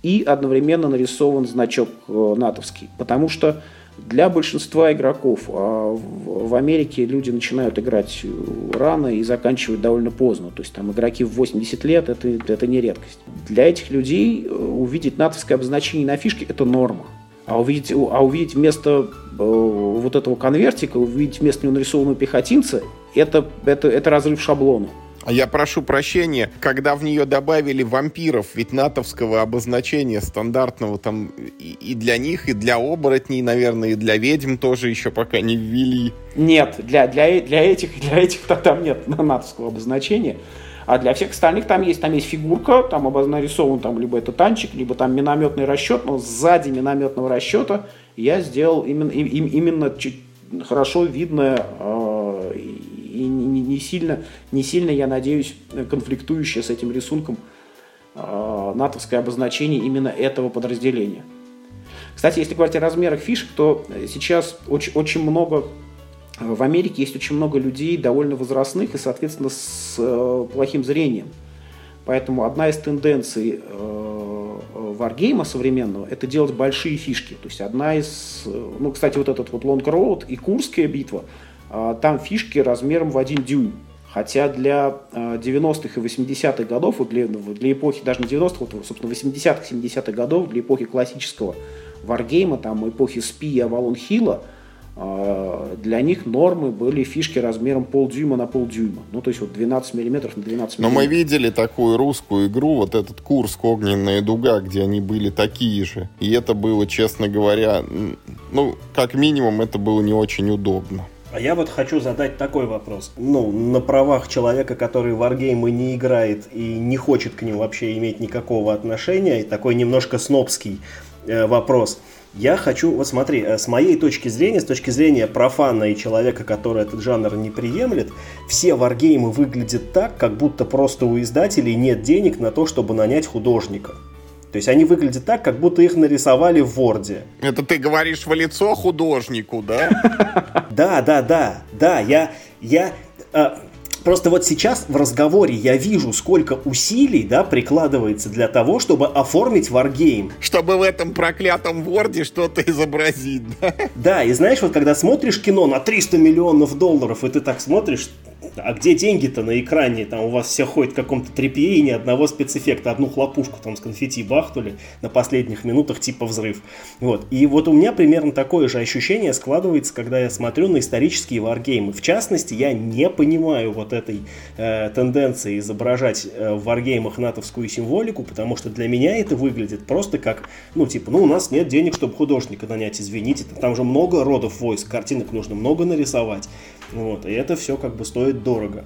и одновременно нарисован значок э, натовский. Потому что для большинства игроков а в Америке люди начинают играть рано и заканчивают довольно поздно. То есть там игроки в 80 лет это, это не редкость. Для этих людей э, увидеть натовское обозначение на фишке это норма. А увидеть, а увидеть вместо э, вот этого конвертика, увидеть вместо него нарисованного пехотинца, это, это, это разрыв шаблона. А я прошу прощения, когда в нее добавили вампиров, ведь натовского обозначения стандартного там и для них, и для оборотней, наверное, и для ведьм тоже еще пока не ввели. Нет, для, для, для этих, для этих там нет натовского обозначения. А для всех остальных там есть, там есть фигурка, там нарисован там либо это танчик, либо там минометный расчет, но сзади минометного расчета я сделал именно, им, именно хорошо видное э, и не, не, сильно, не сильно, я надеюсь, конфликтующее с этим рисунком э, натовское обозначение именно этого подразделения. Кстати, если говорить о размерах фишек, то сейчас очень, очень много в Америке есть очень много людей довольно возрастных и, соответственно, с э, плохим зрением. Поэтому одна из тенденций э, варгейма современного – это делать большие фишки. То есть одна из, э, ну, кстати, вот этот вот Long Road и Курская битва, там фишки размером в один дюйм. Хотя для 90-х и 80-х годов, вот для, для эпохи, даже не 90-х, вот, собственно, 80-х, 70-х годов, для эпохи классического варгейма, там, эпохи Спи и Авалон Хилла, а, для них нормы были фишки размером полдюйма на полдюйма. Ну, то есть вот 12 миллиметров на 12 миллиметров. Но мы видели такую русскую игру, вот этот курс «Огненная дуга», где они были такие же. И это было, честно говоря, ну, как минимум, это было не очень удобно. А я вот хочу задать такой вопрос. Ну, на правах человека, который в варгеймы не играет и не хочет к ним вообще иметь никакого отношения, и такой немножко снобский э, вопрос – я хочу, вот смотри, э, с моей точки зрения, с точки зрения профана и человека, который этот жанр не приемлет, все варгеймы выглядят так, как будто просто у издателей нет денег на то, чтобы нанять художника. То есть они выглядят так, как будто их нарисовали в Ворде. Это ты говоришь в лицо художнику, да? Да, да, да, да. Я, я, а, Просто вот сейчас в разговоре я вижу, сколько усилий да, прикладывается для того, чтобы оформить варгейм. Чтобы в этом проклятом ворде что-то изобразить, да? Да, и знаешь, вот когда смотришь кино на 300 миллионов долларов, и ты так смотришь, а где деньги-то на экране? Там у вас все ходит в каком-то трепе и ни одного спецэффекта. Одну хлопушку там с конфетти бахнули на последних минутах типа взрыв. Вот. И вот у меня примерно такое же ощущение складывается, когда я смотрю на исторические варгеймы. В частности, я не понимаю вот этой э, тенденции изображать э, в варгеймах натовскую символику, потому что для меня это выглядит просто как, ну типа, ну у нас нет денег, чтобы художника нанять, извините, там же много родов войск, картинок нужно много нарисовать. Вот, и это все как бы стоит дорого.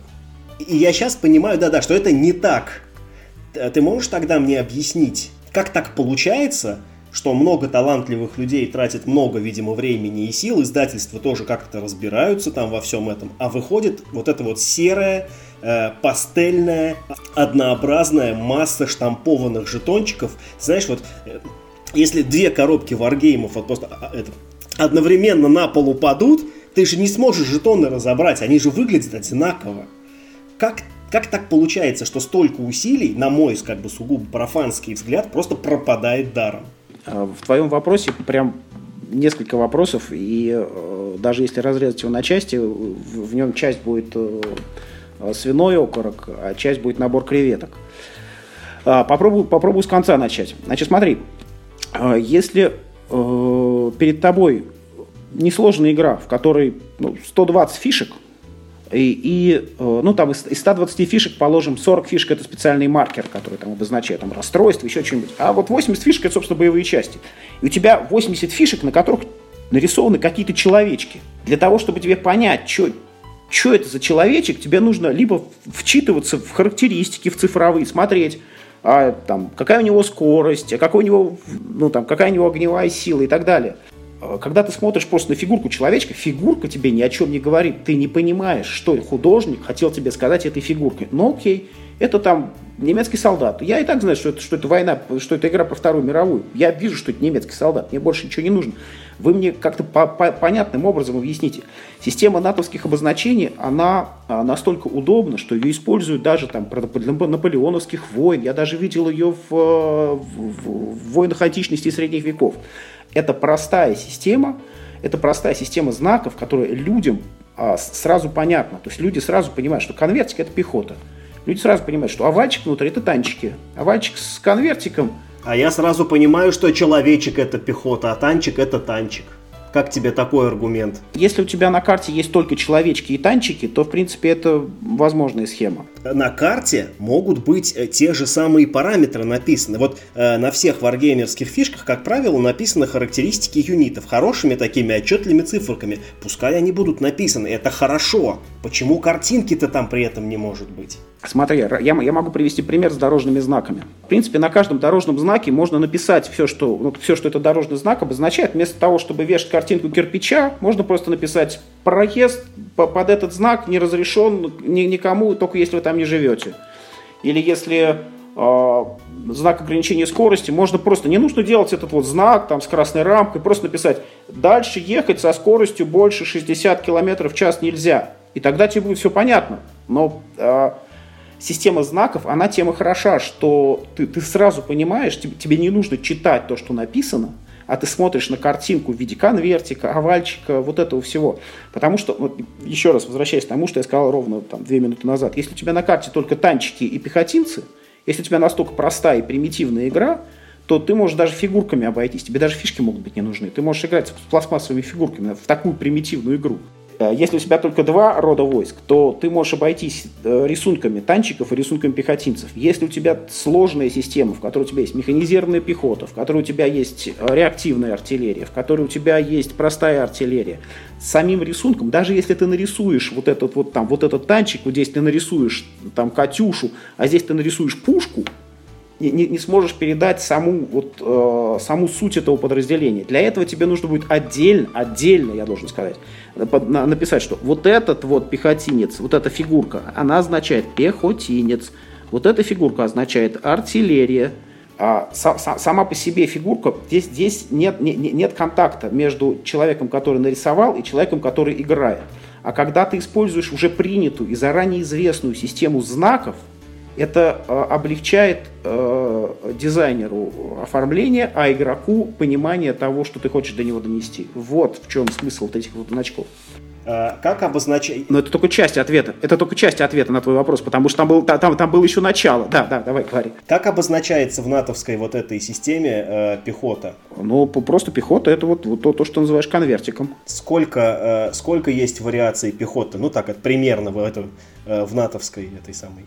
И я сейчас понимаю, да-да, что это не так. Ты можешь тогда мне объяснить, как так получается, что много талантливых людей тратят много, видимо, времени и сил, издательства тоже как-то разбираются там во всем этом, а выходит вот эта вот серая, э, пастельная, однообразная масса штампованных жетончиков. Знаешь, вот э, если две коробки варгеймов вот просто это, одновременно на пол упадут, ты же не сможешь жетоны разобрать, они же выглядят одинаково. Как, как так получается, что столько усилий, на мой как бы сугубо профанский взгляд, просто пропадает даром? А, в твоем вопросе прям несколько вопросов, и э, даже если разрезать его на части, в, в нем часть будет э, свиной окорок, а часть будет набор креветок. Э, попробую, попробую с конца начать. Значит, смотри, э, если э, перед тобой несложная игра, в которой ну, 120 фишек, и, и э, ну, там из, из 120 фишек, положим, 40 фишек это специальный маркер, который там обозначает там, расстройство, еще что-нибудь. А вот 80 фишек это, собственно, боевые части. И у тебя 80 фишек, на которых нарисованы какие-то человечки. Для того, чтобы тебе понять, что что это за человечек, тебе нужно либо вчитываться в характеристики, в цифровые, смотреть, а, там, какая у него скорость, а какой у него, ну, там, какая у него огневая сила и так далее. Э, когда ты смотришь просто на фигурку человечка, фигурка тебе ни о чем не говорит. Ты не понимаешь, что художник хотел тебе сказать этой фигуркой. Ну окей, это там немецкий солдат. Я и так знаю, что это, что это война, что это игра про Вторую мировую. Я вижу, что это немецкий солдат. Мне больше ничего не нужно. Вы мне как-то по -по понятным образом объясните. Система натовских обозначений, она а, настолько удобна, что ее используют даже там для наполеоновских войн. Я даже видел ее в, в, в войнах античности и средних веков. Это простая система, это простая система знаков, которая людям а, сразу понятна. То есть люди сразу понимают, что конвертик это пехота. Люди сразу понимают, что овальчик внутри это танчики. Овальчик с конвертиком. А я сразу понимаю, что человечек это пехота, а танчик это танчик. Как тебе такой аргумент? Если у тебя на карте есть только человечки и танчики, то, в принципе, это возможная схема. На карте могут быть э, те же самые параметры написаны. Вот э, на всех варгеймерских фишках, как правило, написаны характеристики юнитов хорошими такими отчетливыми циферками. Пускай они будут написаны, это хорошо. Почему картинки-то там при этом не может быть? Смотри, я, я могу привести пример с дорожными знаками. В принципе, на каждом дорожном знаке можно написать все, что, ну, все, что это дорожный знак обозначает. Вместо того, чтобы вешать картинку кирпича, можно просто написать «Проезд под этот знак не разрешен ни, никому, только если вы там не живете». Или если э, знак ограничения скорости, можно просто, не нужно делать этот вот знак там с красной рамкой, просто написать, дальше ехать со скоростью больше 60 км в час нельзя. И тогда тебе будет все понятно. Но э, система знаков, она тем и хороша, что ты, ты сразу понимаешь, тебе, тебе не нужно читать то, что написано, а ты смотришь на картинку в виде конвертика, овальчика, вот этого всего. Потому что, вот, еще раз возвращаясь к тому, что я сказал ровно там, две минуты назад, если у тебя на карте только танчики и пехотинцы, если у тебя настолько простая и примитивная игра, то ты можешь даже фигурками обойтись. Тебе даже фишки могут быть не нужны. Ты можешь играть с пластмассовыми фигурками в такую примитивную игру. Э, если у тебя только два рода войск, то ты можешь обойтись э, рисунками танчиков и рисунками пехотинцев. Если у тебя сложная система, в которой у тебя есть механизированная пехота, в которой у тебя есть э, реактивная артиллерия, в которой у тебя есть простая артиллерия, самим рисунком, даже если ты нарисуешь вот этот вот там, вот этот танчик, вот здесь ты нарисуешь там Катюшу, а здесь ты нарисуешь пушку, не, не, не сможешь передать саму, вот, э, саму суть этого подразделения. Для этого тебе нужно будет отдельно, отдельно, я должен сказать, написать, что вот этот вот пехотинец, вот эта фигурка, она означает пехотинец, вот эта фигурка означает артиллерия, а, сама по себе фигурка, здесь, здесь нет, нет, нет контакта между человеком, который нарисовал, и человеком, который играет. А когда ты используешь уже принятую и заранее известную систему знаков, это э, облегчает э, дизайнеру оформление, а игроку понимание того, что ты хочешь до него донести. Вот в чем смысл вот этих вот значков. А, как обозначать... Но это только часть ответа. Это только часть ответа на твой вопрос, потому что там, был, там, там было еще начало. Да, да, давай, говори. Как обозначается в натовской вот этой системе э, пехота? Ну, просто пехота это вот, вот то, то, что называешь конвертиком. Сколько, э, сколько есть вариаций пехоты? Ну, так, это примерно в, этом, э, в натовской этой самой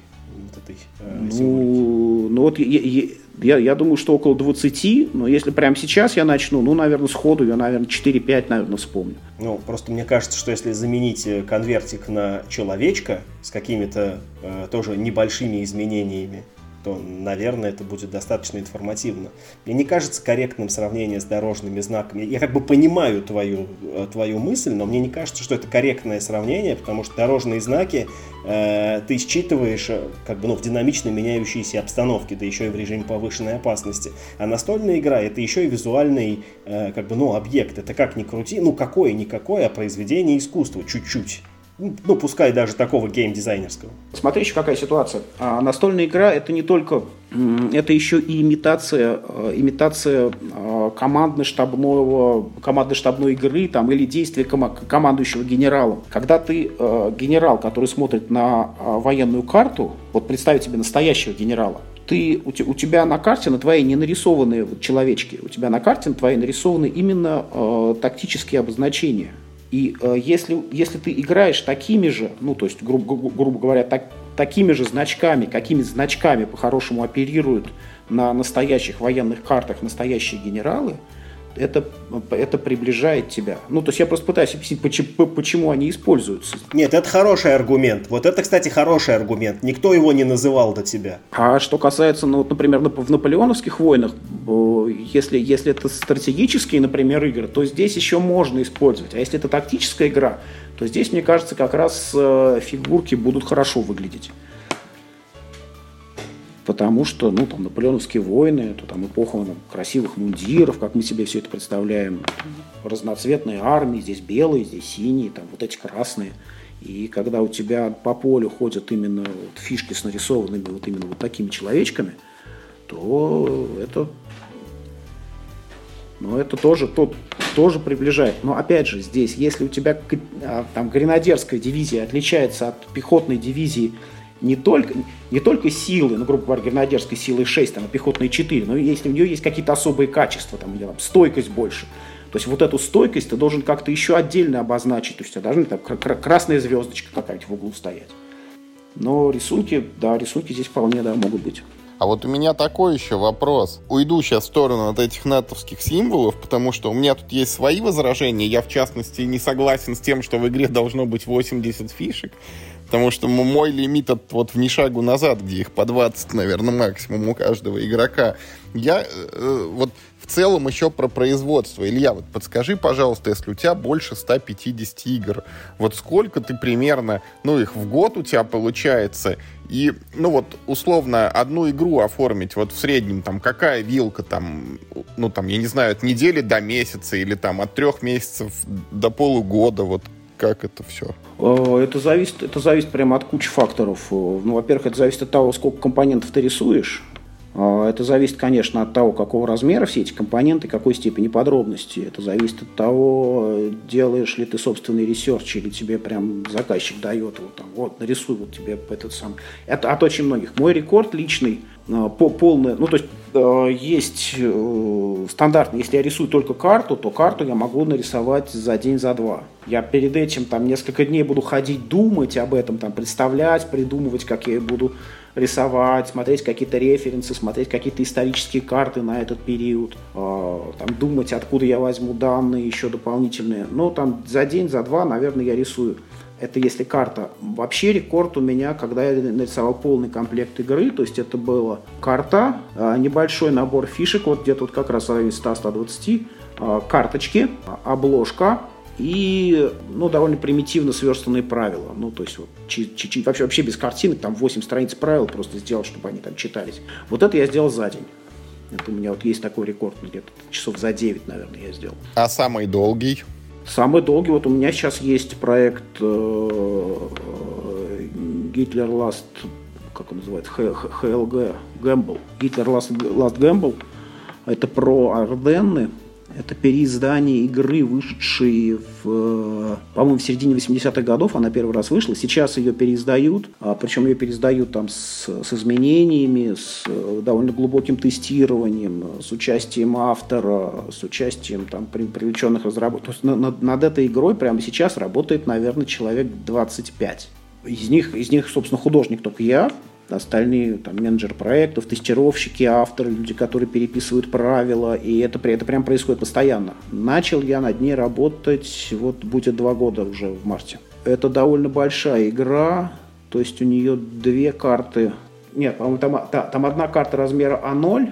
этой э, ну, ну вот я, я, я думаю, что около 20, но если прямо сейчас я начну, ну, наверное, сходу я, наверное, 4-5, наверное, вспомню. Ну, просто мне кажется, что если заменить э, конвертик на человечка с какими-то э, тоже небольшими изменениями, то, наверное, это будет достаточно информативно. Мне не кажется корректным сравнение с дорожными знаками. Я как бы понимаю твою, э, твою мысль, но мне не кажется, что это корректное сравнение, потому что дорожные знаки э, ты считываешь э, как бы, ну, в динамично меняющейся обстановке, да еще и в режиме повышенной опасности. А настольная игра это еще и визуальный э, как бы, ну, объект. Это как ни крути, ну какое-никакое, а произведение искусства, чуть-чуть ну, пускай даже такого геймдизайнерского. Смотри еще какая ситуация. А, настольная игра это не только, это еще и имитация, э, имитация э, командно-штабного, командно-штабной игры там, или действия ком- командующего генерала. Когда ты э, генерал, который смотрит на военную карту, вот представь себе настоящего генерала, ты, у, у тебя на карте на твоей не нарисованы вот, человечки, у тебя на карте на твоей нарисованы именно э, тактические обозначения – и э, если, если ты играешь такими же, ну, то есть, грубо, грубо говоря, так, такими же значками, какими значками по-хорошему оперируют на настоящих военных картах настоящие генералы, это, это приближает тебя. Ну, то есть я просто пытаюсь объяснить, почему, почему они используются. Нет, это хороший аргумент. Вот это, кстати, хороший аргумент. Никто его не называл до тебя. А что касается, ну, вот, например, в наполеоновских войнах, если, если это стратегические, например, игры, то здесь еще можно использовать. А если это тактическая игра, то здесь, мне кажется, как раз э, фигурки будут хорошо выглядеть потому что, ну, там, наполеоновские войны, то там эпоха ну, красивых мундиров, как мы себе все это представляем, разноцветные армии, здесь белые, здесь синие, там вот эти красные. И когда у тебя по полю ходят именно вот фишки с нарисованными вот именно вот такими человечками, то это, ну, это тоже, то, тоже приближает. Но опять же, здесь, если у тебя а, там гренадерская дивизия отличается от пехотной дивизии не только, не только силы, ну, грубо говоря, гренадерской силы 6, там, а пехотной 4, но если у нее есть какие-то особые качества, там, или там, стойкость больше, то есть вот эту стойкость ты должен как-то еще отдельно обозначить, то есть у тебя должна там красная звездочка какая-то в углу стоять. Но рисунки, да, рисунки здесь вполне, да, могут быть. А вот у меня такой еще вопрос. Уйду сейчас в сторону от этих натовских символов, потому что у меня тут есть свои возражения. Я, в частности, не согласен с тем, что в игре должно быть 80 фишек. Потому что мой лимит от вот в шагу назад, где их по 20, наверное, максимум у каждого игрока. Я э, вот в целом еще про производство. Илья, вот подскажи, пожалуйста, если у тебя больше 150 игр, вот сколько ты примерно, ну, их в год у тебя получается, и, ну, вот, условно, одну игру оформить, вот в среднем, там, какая вилка, там, ну, там, я не знаю, от недели до месяца, или там от трех месяцев до полугода, вот как это все? Э, это зависит, это зависит прямо от кучи факторов. Э, ну, во-первых, это зависит от того, сколько компонентов ты рисуешь. А, это зависит, конечно, от того, какого размера все эти компоненты, какой степени подробности. Это зависит от того, делаешь ли ты собственный research, или тебе прям заказчик дает, вот, там, вот нарисуй вот тебе этот сам. Это от очень многих. Мой рекорд личный, по, полный, ну то есть есть э, стандартный, если я рисую только карту, то карту я могу нарисовать за день, за два. Я перед этим там несколько дней буду ходить, думать об этом, там представлять, придумывать, как я буду рисовать, смотреть какие-то референсы, смотреть какие-то исторические карты на этот период, э, там, думать, откуда я возьму данные еще дополнительные. Но там за день, за два, наверное, я рисую. Это если карта. Вообще рекорд у меня, когда я нарисовал полный комплект игры, то есть это была карта, э, небольшой набор фишек, вот где-то вот как раз в районе 100-120, э, карточки, обложка, и ну, довольно примитивно сверстанные правила. Ну, то есть вот, чи- вообще, вообще без картинок, там 8 страниц правил просто сделал, чтобы они там читались. Вот это я сделал за день. Это у меня вот есть такой рекорд, где-то часов за 9, наверное, я сделал. А самый долгий? Самый долгий, вот у меня сейчас есть проект э, Гитлер Last, как он называется, ХЛГ, Гэмбл. Гитлер Last, Gamble. Это про Арденны, это переиздание игры, вышедшей, в, по-моему, в середине 80-х годов. Она первый раз вышла. Сейчас ее переиздают. А, причем ее переиздают там с, с изменениями, с э, довольно глубоким тестированием, с участием автора, с участием там привлеченных разработчиков. Над, над этой игрой прямо сейчас работает, наверное, человек 25. Из них, из них, собственно, художник только я, остальные там, менеджер проектов, тестировщики, авторы, люди, которые переписывают правила, и это, это прям происходит постоянно. Начал я над ней работать, вот будет два года уже в марте. Это довольно большая игра, то есть у нее две карты, нет, по-моему, там, там одна карта размера А0,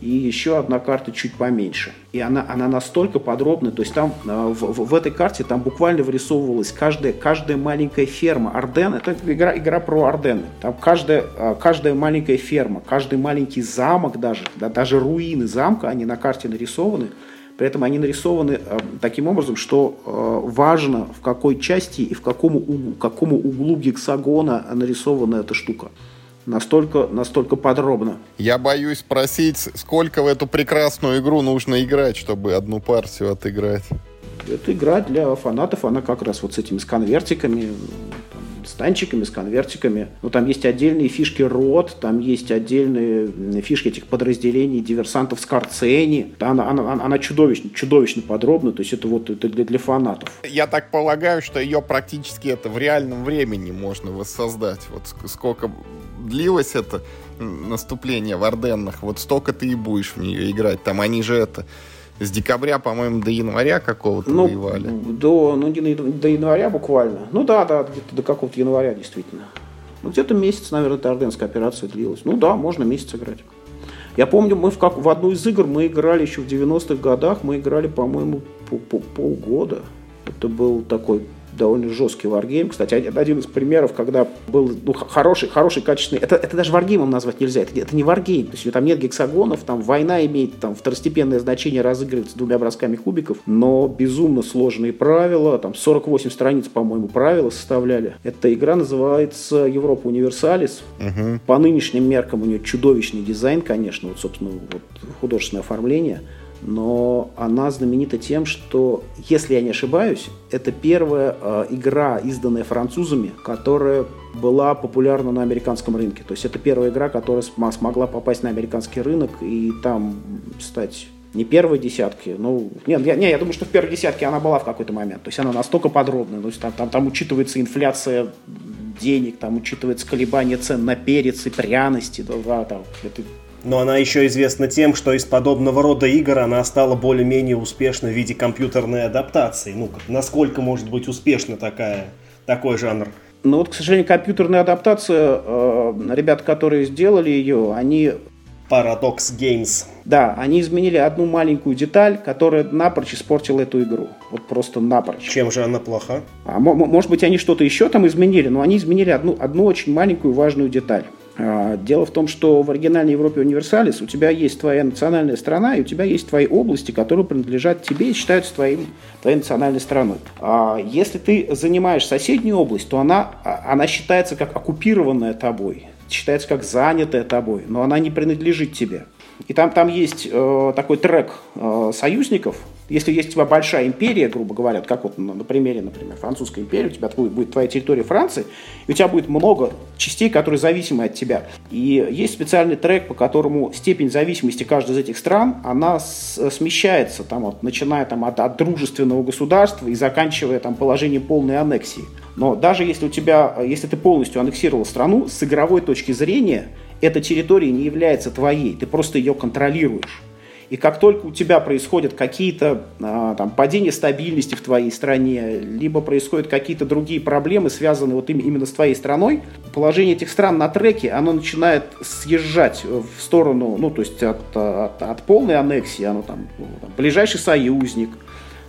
и еще одна карта чуть поменьше. И она, она настолько подробная, то есть там э, в, в, этой карте там буквально вырисовывалась каждая, каждая маленькая ферма. Арден, это игра, игра про Ардены. Там каждая, э, каждая маленькая ферма, каждый маленький замок даже, да, даже руины замка, они на карте нарисованы. При этом они нарисованы э, таким образом, что э, важно в какой части и в каком углу, какому углу гексагона нарисована эта штука настолько, настолько подробно. Я боюсь спросить, сколько в эту прекрасную игру нужно играть, чтобы одну партию отыграть? Это игра для фанатов, она как раз вот с этими с конвертиками, с танчиками, с конвертиками. Ну, там есть отдельные фишки рот, там есть отдельные фишки этих подразделений диверсантов с Карцени. Она, она, она чудовищно, чудовищно подробна, то есть это вот это для, для фанатов. Я так полагаю, что ее практически это в реальном времени можно воссоздать. Вот сколько длилось это наступление в Орденнах, вот столько ты и будешь в нее играть. Там они же это с декабря, по-моему, до января какого-то ну, воевали. До, ну, до января буквально. Ну да, да, где-то до какого-то января действительно. Ну, где-то месяц, наверное, эта орденская операция длилась. Ну да, можно месяц играть. Я помню, мы в, как, в одну из игр мы играли еще в 90-х годах, мы играли, по-моему, по, по полгода. Это был такой довольно жесткий варгейм. Кстати, один из примеров, когда был ну, хороший, хороший, качественный... Это, это даже варгеймом назвать нельзя. Это, это не варгейм. То есть там нет гексагонов, там война имеет там второстепенное значение, разыгрывается двумя бросками кубиков, но безумно сложные правила. Там 48 страниц, по-моему, правила составляли. Эта игра называется Европа Универсалис. Угу. По нынешним меркам у нее чудовищный дизайн, конечно, вот, собственно, вот, художественное оформление но она знаменита тем, что, если я не ошибаюсь, это первая э, игра, изданная французами, которая была популярна на американском рынке. То есть это первая игра, которая смогла попасть на американский рынок и там стать не первой десятки, ну, нет, я, не, я думаю, что в первой десятке она была в какой-то момент. То есть она настолько подробная, то есть там, там, там учитывается инфляция денег, там учитывается колебание цен на перец и пряности, да, там, это но она еще известна тем, что из подобного рода игр она стала более-менее успешна в виде компьютерной адаптации. Ну, насколько может быть успешна такая, такой жанр? Но вот, к сожалению, компьютерная адаптация, э, ребят, которые сделали ее, они... Paradox Games. Да, они изменили одну маленькую деталь, которая напрочь испортила эту игру. Вот просто напрочь. Чем же она плоха? А, может быть, они что-то еще там изменили, но они изменили одну, одну очень маленькую важную деталь. А, дело в том, что в оригинальной Европе Универсалис у тебя есть твоя национальная страна, и у тебя есть твои области, которые принадлежат тебе и считаются твоим, твоей национальной страной. А если ты занимаешь соседнюю область, то она, а, она считается как оккупированная тобой, считается как занятая тобой, но она не принадлежит тебе. И там, там есть э, такой трек э, союзников. Если есть у тебя большая империя, грубо говоря, как вот на, на примере, например, французской империи, у тебя будет, будет твоя территория Франции, и у тебя будет много частей, которые зависимы от тебя. И есть специальный трек, по которому степень зависимости каждой из этих стран, она с, смещается, там, вот, начиная там, от, от дружественного государства и заканчивая там, положением полной аннексии. Но даже если у тебя, если ты полностью аннексировал страну, с игровой точки зрения – эта территория не является твоей, ты просто ее контролируешь. И как только у тебя происходят какие-то а, там, падения стабильности в твоей стране, либо происходят какие-то другие проблемы, связанные вот именно с твоей страной, положение этих стран на треке, оно начинает съезжать в сторону, ну, то есть от, от, от полной аннексии, оно там, ну, там ближайший союзник,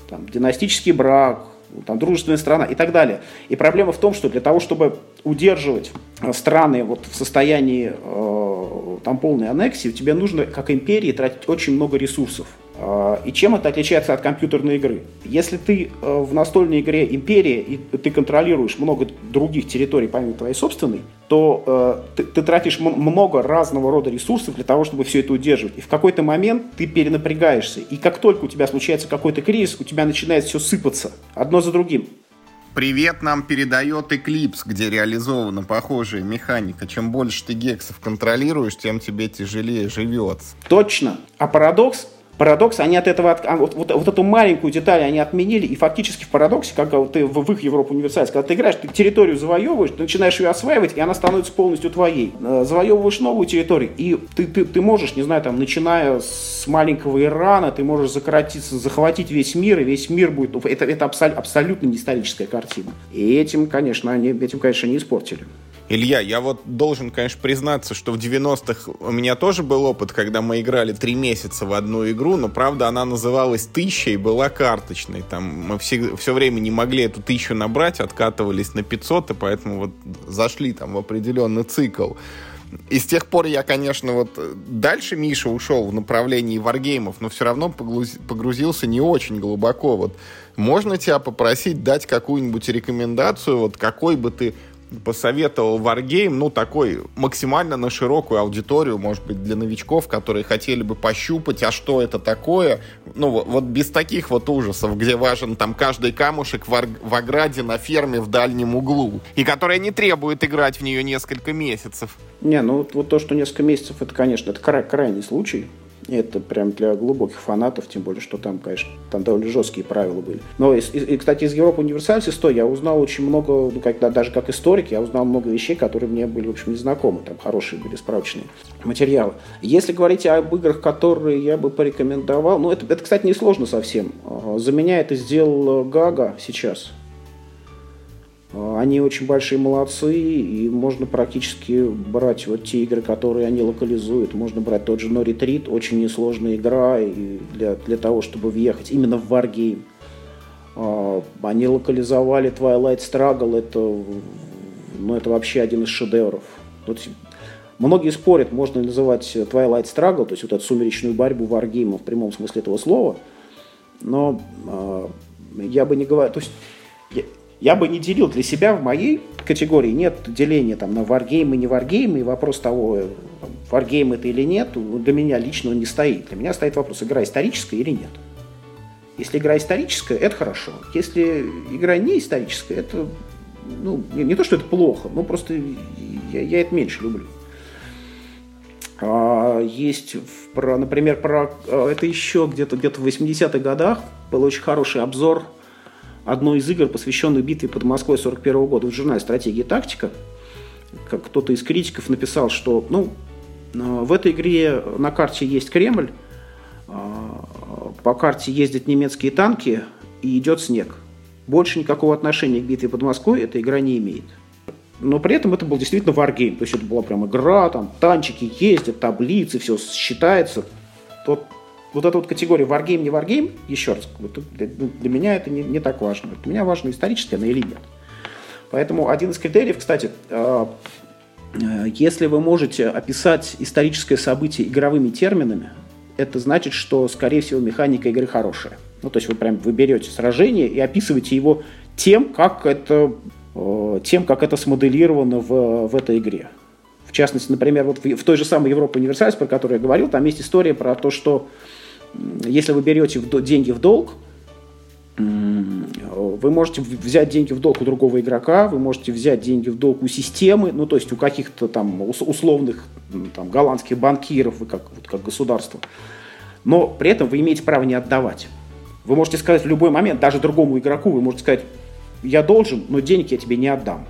там, династический брак, там, дружественная страна и так далее. И проблема в том, что для того, чтобы удерживать э, страны вот в состоянии э, там, полной аннексии, тебе нужно, как империи, тратить очень много ресурсов. А, и чем это отличается от компьютерной игры? Если ты э, в настольной игре империя и ты контролируешь много других территорий помимо твоей собственной, то э, ты, ты тратишь много разного рода ресурсов для того, чтобы все это удерживать. И в какой-то момент ты перенапрягаешься. И как только у тебя случается какой-то кризис, у тебя начинает все сыпаться одно за другим. Привет нам передает Eclipse, где реализована похожая механика. Чем больше ты гексов контролируешь, тем тебе тяжелее живется. Точно. А парадокс Парадокс, они от этого, от, а, вот, вот, вот эту маленькую деталь они отменили, и фактически в парадоксе, когда ты в, в их Европу универсальность, когда ты играешь, ты территорию завоевываешь, ты начинаешь ее осваивать, и она становится полностью твоей. Э, завоевываешь новую территорию, и ты, ты, ты можешь, не знаю, там, начиная с маленького Ирана, ты можешь закоротиться, захватить весь мир, и весь мир будет... Это, это абсол, абсолютно не историческая картина. И этим, конечно, они, этим, конечно, не испортили. Илья, я вот должен, конечно, признаться, что в 90-х у меня тоже был опыт, когда мы играли три месяца в одну игру, но, правда, она называлась «Тысяча» и была карточной. Там мы все, все время не могли эту тысячу набрать, откатывались на 500, и поэтому вот зашли там в определенный цикл. И с тех пор я, конечно, вот дальше Миша ушел в направлении варгеймов, но все равно погрузился не очень глубоко. Вот можно тебя попросить дать какую-нибудь рекомендацию, вот какой бы ты посоветовал Wargame, ну, такой максимально на широкую аудиторию, может быть, для новичков, которые хотели бы пощупать, а что это такое. Ну, вот, без таких вот ужасов, где важен там каждый камушек в, в ограде на ферме в дальнем углу, и которая не требует играть в нее несколько месяцев. Не, ну вот то, что несколько месяцев, это, конечно, это край, крайний случай. Это прям для глубоких фанатов, тем более, что там, конечно, там довольно жесткие правила были. Но, и, и кстати, из Европы Универсальсис 100 я узнал очень много, ну, когда, даже как историк, я узнал много вещей, которые мне были, в общем, незнакомы. Там хорошие были справочные материалы. Если говорить об играх, которые я бы порекомендовал, ну, это, это кстати, несложно совсем. А, за меня это сделал Гага сейчас. А, они очень большие молодцы, и можно практически брать вот те игры, которые они локализуют. Можно брать тот же No Retreat, очень несложная игра для, для того, чтобы въехать именно в Wargame. А, они локализовали Twilight Struggle, это, ну, это вообще один из шедевров. Вот многие спорят, можно ли называть Twilight Struggle, то есть вот эту сумеречную борьбу Wargame в прямом смысле этого слова, но э, я бы не говорил, то есть я бы не делил для себя в моей категории нет деления там на варгеймы не варгеймы, и вопрос того, варгейм это или нет, для меня лично он не стоит. Для меня стоит вопрос, игра историческая или нет. Если игра историческая, это хорошо. Если игра не историческая, это ну, не, не то, что это плохо, но просто я, я это меньше люблю. А, есть, про, например, про а, это еще где-то где-то в 80-х годах был очень хороший обзор одной из игр, посвященных битве под Москвой 41 года в журнале «Стратегия и тактика», как кто-то из критиков написал, что ну, э, в этой игре на карте есть Кремль, э, по карте ездят немецкие танки и идет снег. Больше никакого отношения к битве под Москвой эта игра не имеет. но при этом это был действительно варгейм. То есть это была прям игра, там танчики ездят, таблицы, все считается. Тот, вот эта вот категория варгейм, не варгейм, еще раз, вот, для, для меня это не, не так важно. Для меня важно исторически она или нет. Поэтому один из критериев, кстати, а, э, если вы можете описать историческое событие игровыми терминами, это значит, что, скорее всего, механика игры хорошая. Ну, то есть вы прям вы берете сражение и описываете его тем, как это, э, тем, как это смоделировано в, в этой игре. В частности, например, вот в, в той же самой Европа Универсалис, про которую я говорил, там есть история про то, что если вы берете деньги в долг, вы можете взять деньги в долг у другого игрока, вы можете взять деньги в долг у системы, ну то есть у каких-то там условных там, голландских банкиров, вы как, вот, как государство. Но при этом вы имеете право не отдавать. Вы можете сказать в любой момент, даже другому игроку, вы можете сказать, я должен, но денег я тебе не отдам.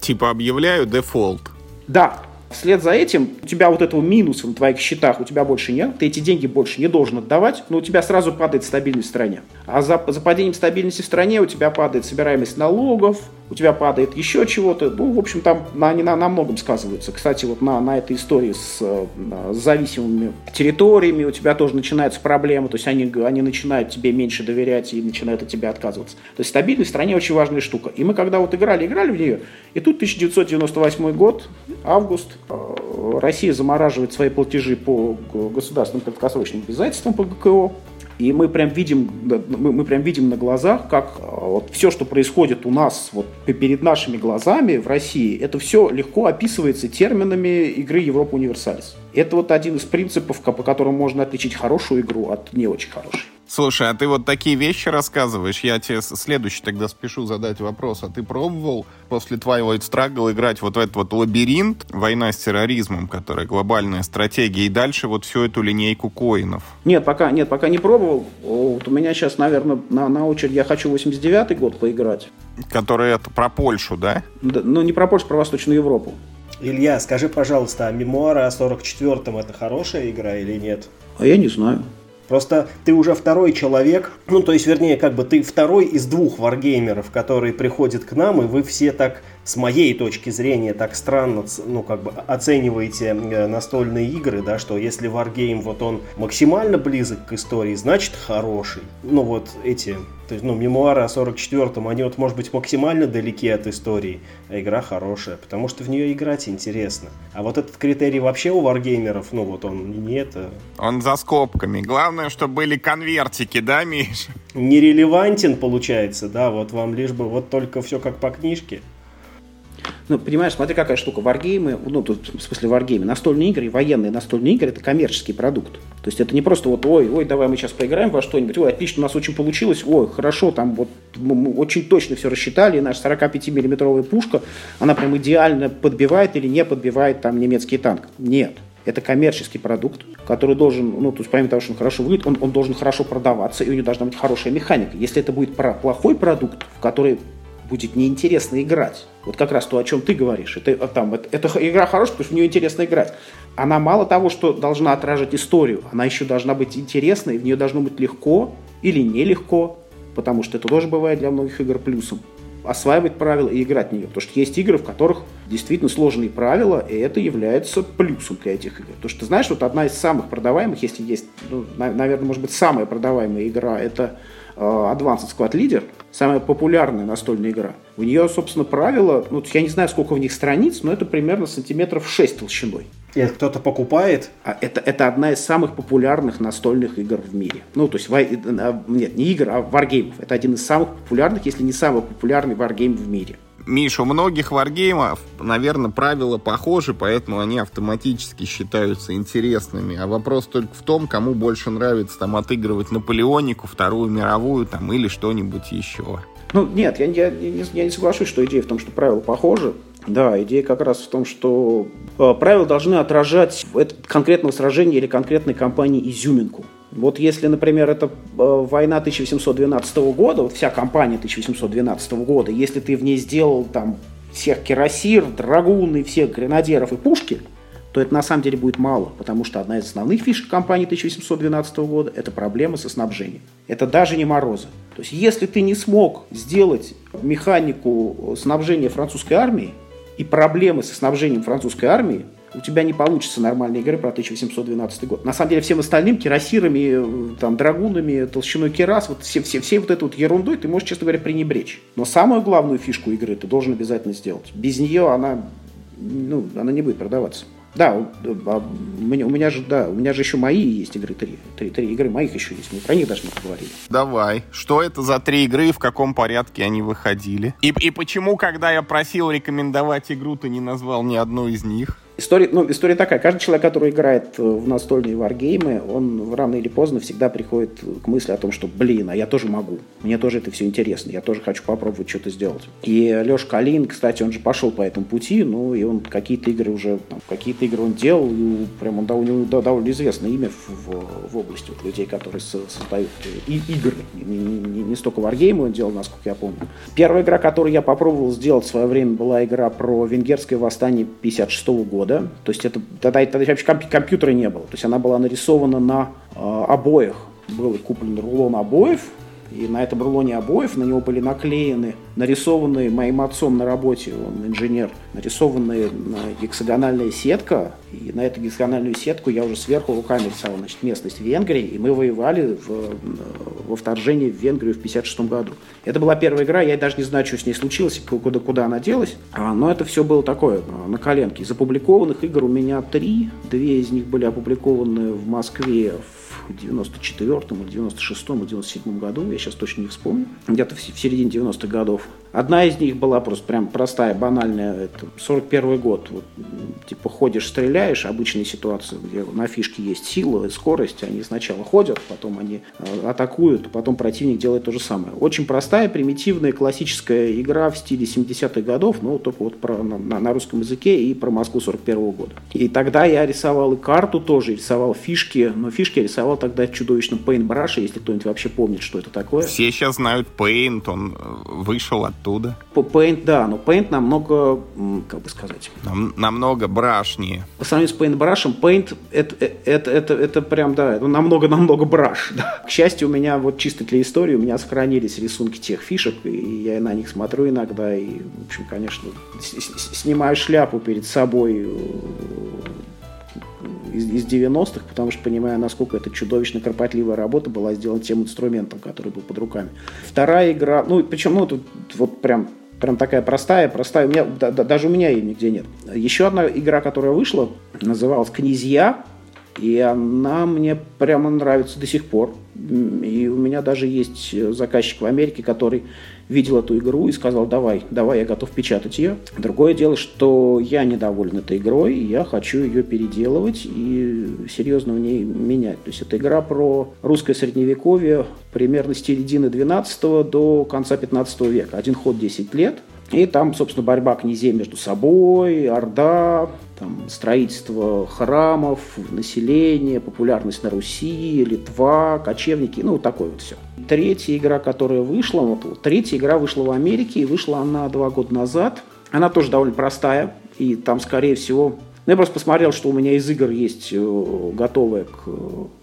Типа объявляю дефолт. Да, Вслед за этим у тебя вот этого минуса на твоих счетах у тебя больше нет, ты эти деньги больше не должен отдавать, но у тебя сразу падает стабильность в стране. А за, за падением стабильности в стране у тебя падает собираемость налогов, у тебя падает еще чего-то. Ну, в общем, там они на, на многом сказываются. Кстати, вот на, на этой истории с, э, с зависимыми территориями у тебя тоже начинаются проблемы. То есть они, они начинают тебе меньше доверять и начинают от тебя отказываться. То есть стабильность в стране очень важная штука. И мы когда вот играли, играли в нее, и тут 1998 год, август, э, Россия замораживает свои платежи по государственным краткосрочным обязательствам по ГКО. И мы прям видим, мы, прям видим на глазах, как а, вот все, что происходит у нас вот перед нашими глазами в России, это все легко описывается терминами игры Европа Универсалис. Это вот один из принципов, по которым можно отличить хорошую игру от не очень хорошей. Слушай, а ты вот такие вещи рассказываешь, я тебе следующий тогда спешу задать вопрос. А ты пробовал после Twilight Struggle играть вот в этот вот лабиринт «Война с терроризмом», которая глобальная стратегия, и дальше вот всю эту линейку коинов? Нет, пока, нет, пока не пробовал. Вот у меня сейчас, наверное, на, на очередь я хочу 89-й год поиграть. Который это про Польшу, да? да? Ну, не про Польшу, про Восточную Европу. Илья, скажи, пожалуйста, а мемуары о 44-м это хорошая игра или нет? А я не знаю. Просто ты уже второй человек, ну то есть, вернее, как бы ты второй из двух варгеймеров, которые приходят к нам, и вы все так с моей точки зрения так странно, ну, как бы оцениваете э, настольные игры, да, что если Wargame вот он максимально близок к истории, значит хороший. Ну, вот эти, то есть, ну, мемуары о 44-м, они вот, может быть, максимально далеки от истории, а игра хорошая, потому что в нее играть интересно. А вот этот критерий вообще у варгеймеров, ну, вот он не это... Он за скобками. Главное, чтобы были конвертики, да, Миш? Нерелевантен, получается, да, вот вам лишь бы вот только все как по книжке. Ну, понимаешь, смотри, какая штука. Варгеймы, ну, тут, в смысле варгеймы, настольные игры, военные настольные игры – это коммерческий продукт. То есть это не просто вот, ой, ой, давай мы сейчас поиграем во что-нибудь, ой, отлично, у нас очень получилось, ой, хорошо, там вот мы очень точно все рассчитали, и наша 45-миллиметровая пушка, она прям идеально подбивает или не подбивает там немецкий танк. Нет. Это коммерческий продукт, который должен, ну, то есть помимо того, что он хорошо выглядит, он, он должен хорошо продаваться, и у него должна быть хорошая механика. Если это будет про плохой продукт, в который будет неинтересно играть. Вот как раз то, о чем ты говоришь. Это, а, там, это, это игра хорошая, потому что в нее интересно играть. Она мало того, что должна отражать историю, она еще должна быть интересной, в нее должно быть легко или нелегко, потому что это тоже бывает для многих игр плюсом осваивать правила и играть в нее. Потому что есть игры, в которых действительно сложные правила, и это является плюсом для этих игр. Потому что, знаешь, вот одна из самых продаваемых, если есть, ну, наверное, может быть, самая продаваемая игра, это Advanced Squad Leader, самая популярная настольная игра. У нее, собственно, правила, ну, я не знаю, сколько в них страниц, но это примерно сантиметров 6 толщиной. И это кто-то покупает? А это, это одна из самых популярных настольных игр в мире. Ну, то есть, э, нет, не игр, а варгеймов. Это один из самых популярных, если не самый популярный варгейм в мире. Миш, у многих варгеймов, наверное, правила похожи, поэтому они автоматически считаются интересными. А вопрос только в том, кому больше нравится там отыгрывать Наполеонику, Вторую мировую там или что-нибудь еще. Ну, нет, я, я, я, я не соглашусь, что идея в том, что правила похожи. Да, идея как раз в том, что э, правила должны отражать это конкретного сражения или конкретной кампании изюминку. Вот если, например, это э, война 1812 года, вот вся кампания 1812 года, если ты в ней сделал там всех кирасир, драгуны, всех гренадеров и пушки, то это на самом деле будет мало, потому что одна из основных фишек кампании 1812 года – это проблема со снабжением. Это даже не морозы. То есть если ты не смог сделать механику снабжения французской армии, и проблемы со снабжением французской армии, у тебя не получится нормальной игры про 1812 год. На самом деле всем остальным, кирасирами, там, драгунами, толщиной керас, вот все, все, все вот этой вот ерундой ты можешь, честно говоря, пренебречь. Но самую главную фишку игры ты должен обязательно сделать. Без нее она, ну, она не будет продаваться. Да, а у меня, у меня же, да, у меня же еще мои есть игры, три, три, три игры моих еще есть, мы про них даже не поговорили. Давай, что это за три игры и в каком порядке они выходили? И, и почему, когда я просил рекомендовать игру, ты не назвал ни одну из них? История, ну, история такая. Каждый человек, который играет э, в настольные варгеймы, он рано или поздно всегда приходит к мысли о том, что, блин, а я тоже могу. Мне тоже это все интересно. Я тоже хочу попробовать что-то сделать. И Леша Калин, кстати, он же пошел по этому пути, ну, и он какие-то игры уже, там, какие-то игры он делал, и прям он, да, у него довольно известное имя в, в, области вот, людей, которые создают и, игры. Не, не, не столько варгеймы он делал, насколько я помню. Первая игра, которую я попробовал сделать в свое время, была игра про венгерское восстание 56 года года. То есть это, тогда, тогда вообще компьютера не было. То есть она была нарисована на э, обоях. Был куплен рулон обоев, и на этом рулоне обоев на него были наклеены, нарисованные моим отцом на работе, он инженер, нарисованная гексагональная сетка. И на эту гексагональную сетку я уже сверху руками рисовал значит, местность Венгрии. И мы воевали в, во вторжении в Венгрию в 1956 году. Это была первая игра, я даже не знаю, что с ней случилось, куда, куда она делась. А, но это все было такое, на коленке. Из опубликованных игр у меня три. Две из них были опубликованы в Москве в в 94-м или 96-м или 97-м году, я сейчас точно не вспомню, где-то в середине 90-х годов. Одна из них была просто прям простая, банальная, это 41 год. Вот, типа ходишь, стреляешь, обычная ситуация, где на фишке есть сила и скорость, они сначала ходят, потом они э, атакуют, потом противник делает то же самое. Очень простая, примитивная, классическая игра в стиле 70-х годов, но только вот про, на, на русском языке и про Москву 41 -го года. И тогда я рисовал и карту тоже, рисовал фишки, но фишки я рисовал тогда чудовищно Paintbrush, если кто-нибудь вообще помнит, что это такое. Все сейчас знают Paint, он э, вышел оттуда. По Paint, да, но Paint намного, как бы сказать... Нам, намного брашнее. По сравнению с Paintbrush, Paint это, э, это, это, это прям, да, это намного-намного браш. Да. К счастью, у меня вот чисто для истории, у меня сохранились рисунки тех фишек, и я на них смотрю иногда, и, в общем, конечно, снимаю шляпу перед собой э, из, из 90-х, потому что понимаю, насколько это чудовищно кропотливая работа была сделана тем инструментом, который был под руками. Вторая игра, ну, причем, ну, тут вот прям прям такая простая, простая. У меня, да, да, даже у меня ее нигде нет. Еще одна игра, которая вышла, называлась «Князья». И она мне прямо нравится до сих пор. И у меня даже есть заказчик в Америке, который видел эту игру и сказал, давай, давай, я готов печатать ее. Другое дело, что я недоволен этой игрой, я хочу ее переделывать и серьезно в ней менять. То есть это игра про русское средневековье примерно с середины 12 до конца 15 века. Один ход 10 лет. И там, собственно, борьба князей между собой, Орда, там, строительство храмов, население, популярность на Руси, Литва, кочевники, ну, вот такое вот все. Третья игра, которая вышла, вот, третья игра вышла в Америке, и вышла она два года назад. Она тоже довольно простая, и там, скорее всего, ну, я просто посмотрел, что у меня из игр есть э, готовая к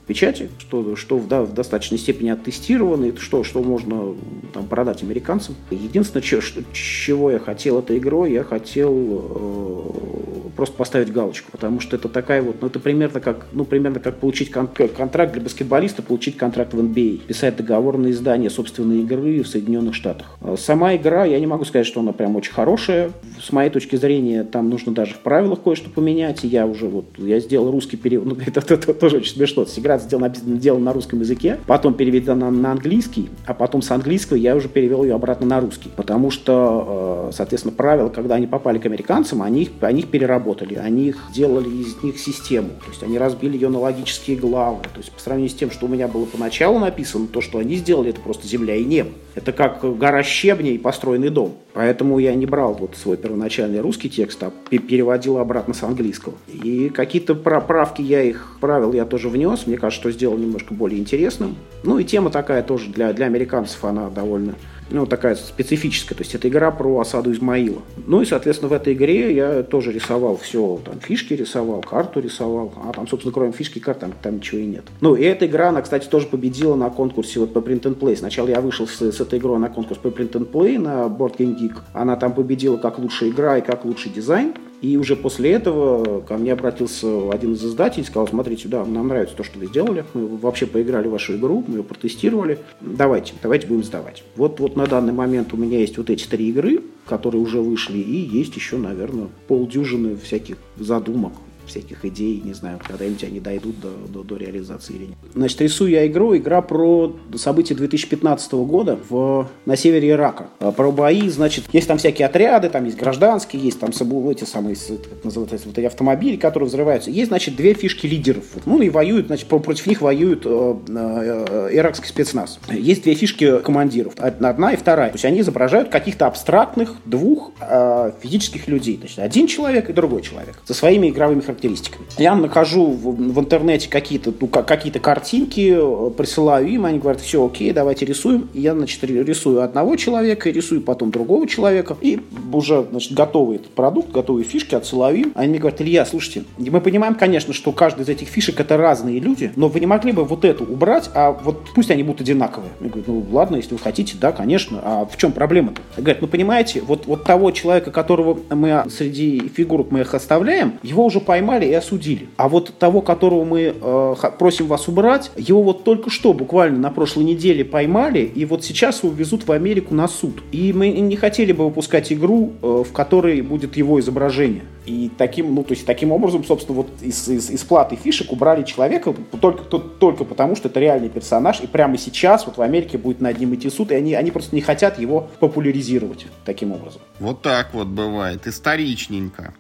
печати, что, что в, да, в достаточной степени оттестировано, и что, что можно там, продать американцам. Единственное, че, что, чего я хотел этой игрой, я хотел э, просто поставить галочку, потому что это такая вот, ну это примерно как, ну примерно как получить кон- контракт для баскетболиста, получить контракт в NBA, а, писать договор на издание собственной игры в Соединенных Штатах. А сама игра, я не могу сказать, что она прям очень хорошая. С моей точки зрения, там нужно даже в правилах кое-что поменять. И я уже вот, я сделал русский перевод, ну это, это, это тоже очень смешно. Игра раз сделана, сделана на русском языке, потом переведена на английский, а потом с английского я уже перевел ее обратно на русский. Потому что, э, соответственно, правила, когда они попали к американцам, они их, они их переработали, они их делали из них систему. То есть они разбили ее на логические главы. То есть по сравнению с тем, что у меня было поначалу написано, то, что они сделали, это просто земля и небо. Это как гора щебня и построенный дом. Поэтому я не брал вот свой первоначальный русский текст, а переводил обратно с английского. И какие-то правки я их правил я тоже внес. Мне кажется, что сделал немножко более интересным. Ну и тема такая тоже для, для американцев, она довольно ну, такая специфическая, то есть это игра про осаду Измаила. Ну и, соответственно, в этой игре я тоже рисовал все, там фишки рисовал, карту рисовал, а там, собственно, кроме фишки и карт, там, там ничего и нет. Ну и эта игра, она, кстати, тоже победила на конкурсе вот по Print and Play. Сначала я вышел с, с этой игрой на конкурс по Print and Play на Board Game Geek. Она там победила как лучшая игра и как лучший дизайн. И уже после этого ко мне обратился один из издателей и сказал, смотрите, да, нам нравится то, что вы сделали, мы вообще поиграли в вашу игру, мы ее протестировали, давайте, давайте будем сдавать. Вот, вот на данный момент у меня есть вот эти три игры, которые уже вышли, и есть еще, наверное, полдюжины всяких задумок всяких идей, не знаю, когда-нибудь они дойдут до, до, до реализации или нет. Значит, рисую я игру, игра про события 2015 года в, на севере Ирака. А, про бои, значит, есть там всякие отряды, там есть гражданские, есть там эти самые, как называется, вот эти автомобили, которые взрываются. Есть, значит, две фишки лидеров. Ну, и воюют, значит, против них воюют э, э, иракский спецназ. Есть две фишки командиров, одна и вторая. То есть они изображают каких-то абстрактных двух э, физических людей. Значит, один человек и другой человек со своими игровыми характеристиками характеристиками. Я нахожу в, в интернете какие-то ну, какие-то картинки, присылаю им, они говорят, все окей, давайте рисуем. И я, значит, рисую одного человека, рисую потом другого человека, и уже, значит, готовый этот продукт, готовые фишки отсылаю им. Они мне говорят, Илья, слушайте, мы понимаем, конечно, что каждый из этих фишек это разные люди, но вы не могли бы вот эту убрать, а вот пусть они будут одинаковые. Я говорю, ну ладно, если вы хотите, да, конечно, а в чем проблема-то? Говорят, ну понимаете, вот, вот того человека, которого мы среди фигурок мы их оставляем, его уже поймали поймали и осудили. А вот того, которого мы э, просим вас убрать, его вот только что, буквально на прошлой неделе поймали, и вот сейчас его везут в Америку на суд. И мы не хотели бы выпускать игру, э, в которой будет его изображение. И таким, ну, то есть таким образом, собственно, вот из, из, из платы фишек убрали человека только, только потому, что это реальный персонаж, и прямо сейчас вот в Америке будет над ним идти суд, и они, они просто не хотят его популяризировать таким образом. Вот так вот бывает, историчненько.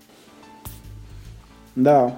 Да.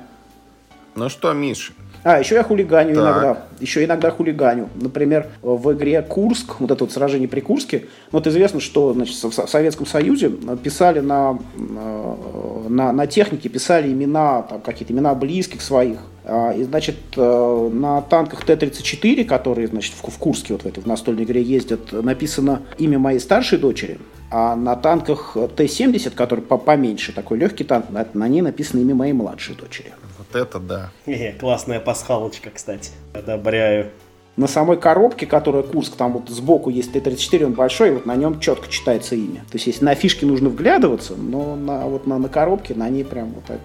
Ну что, Миша? А, еще я хулиганю так. иногда. Еще иногда хулиганю. Например, в игре Курск, вот это вот сражение при Курске, ну, вот известно, что значит, в Советском Союзе писали на, на, на технике, писали имена, там, какие-то имена близких своих. А, и, значит, э, на танках Т-34, которые, значит, в Курске вот в этой в настольной игре ездят, написано имя моей старшей дочери, а на танках Т-70, который поменьше, такой легкий танк, на, на ней написано имя моей младшей дочери. Вот это да. Э, классная пасхалочка, кстати. Одобряю на самой коробке, которая Курск, там вот сбоку есть Т-34, он большой, вот на нем четко читается имя. То есть, если на фишке нужно вглядываться, но на, вот на, на коробке, на ней прям вот так,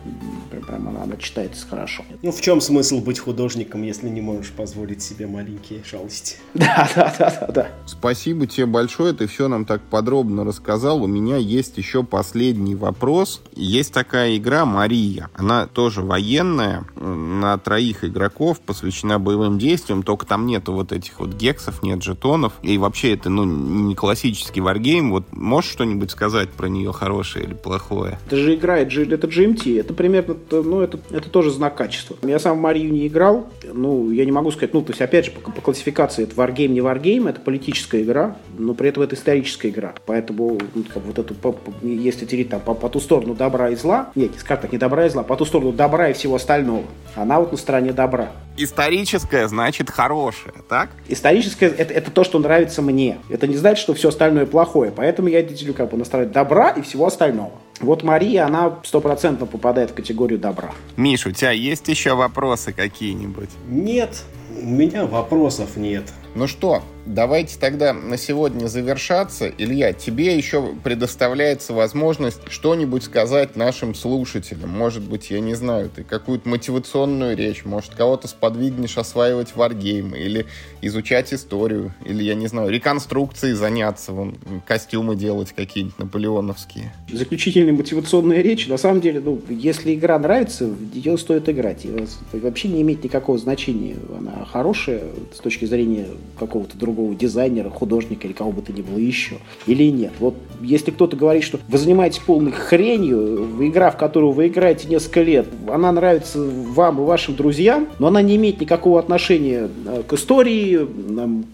прям, прям она, она читается хорошо. Ну, в чем смысл быть художником, если не можешь позволить себе маленькие шалости? Да, да, да, да, да. Спасибо тебе большое, ты все нам так подробно рассказал. У меня есть еще последний вопрос. Есть такая игра «Мария». Она тоже военная, на троих игроков, посвящена боевым действиям, только там нет нету вот этих вот гексов, нет жетонов. И вообще это, ну, не классический варгейм. Вот можешь что-нибудь сказать про нее хорошее или плохое? Это же играет, это GMT. Это примерно, ну, это, это тоже знак качества. Я сам в Марию не играл. Ну, я не могу сказать, ну, то есть, опять же, по, по классификации это варгейм, не варгейм, это политическая игра, но при этом это историческая игра. Поэтому, ну, как, вот эту, по, по, если тереть там по, по ту сторону добра и зла, нет, скажем так, не добра и зла, по ту сторону добра и всего остального, она вот на стороне добра. Историческая значит хорошая, так? Историческое это, это то, что нравится мне. Это не значит, что все остальное плохое. Поэтому я делю как бы настраивать добра и всего остального. Вот Мария, она стопроцентно попадает в категорию добра. Миш, у тебя есть еще вопросы какие-нибудь? Нет, у меня вопросов нет. Ну что, давайте тогда на сегодня завершаться. Илья, тебе еще предоставляется возможность что-нибудь сказать нашим слушателям. Может быть, я не знаю, ты какую-то мотивационную речь, может, кого-то сподвигнешь осваивать варгеймы, или изучать историю, или, я не знаю, реконструкцией заняться, вон, костюмы делать какие-нибудь наполеоновские. Заключительная мотивационная речь, на самом деле, ну, если игра нравится, ее стоит играть. И вообще не имеет никакого значения. Она хорошая с точки зрения какого-то другого дизайнера, художника или кого бы то ни было еще, или нет. Вот если кто-то говорит, что вы занимаетесь полной хренью, игра, в которую вы играете несколько лет, она нравится вам и вашим друзьям, но она не имеет никакого отношения э, к истории,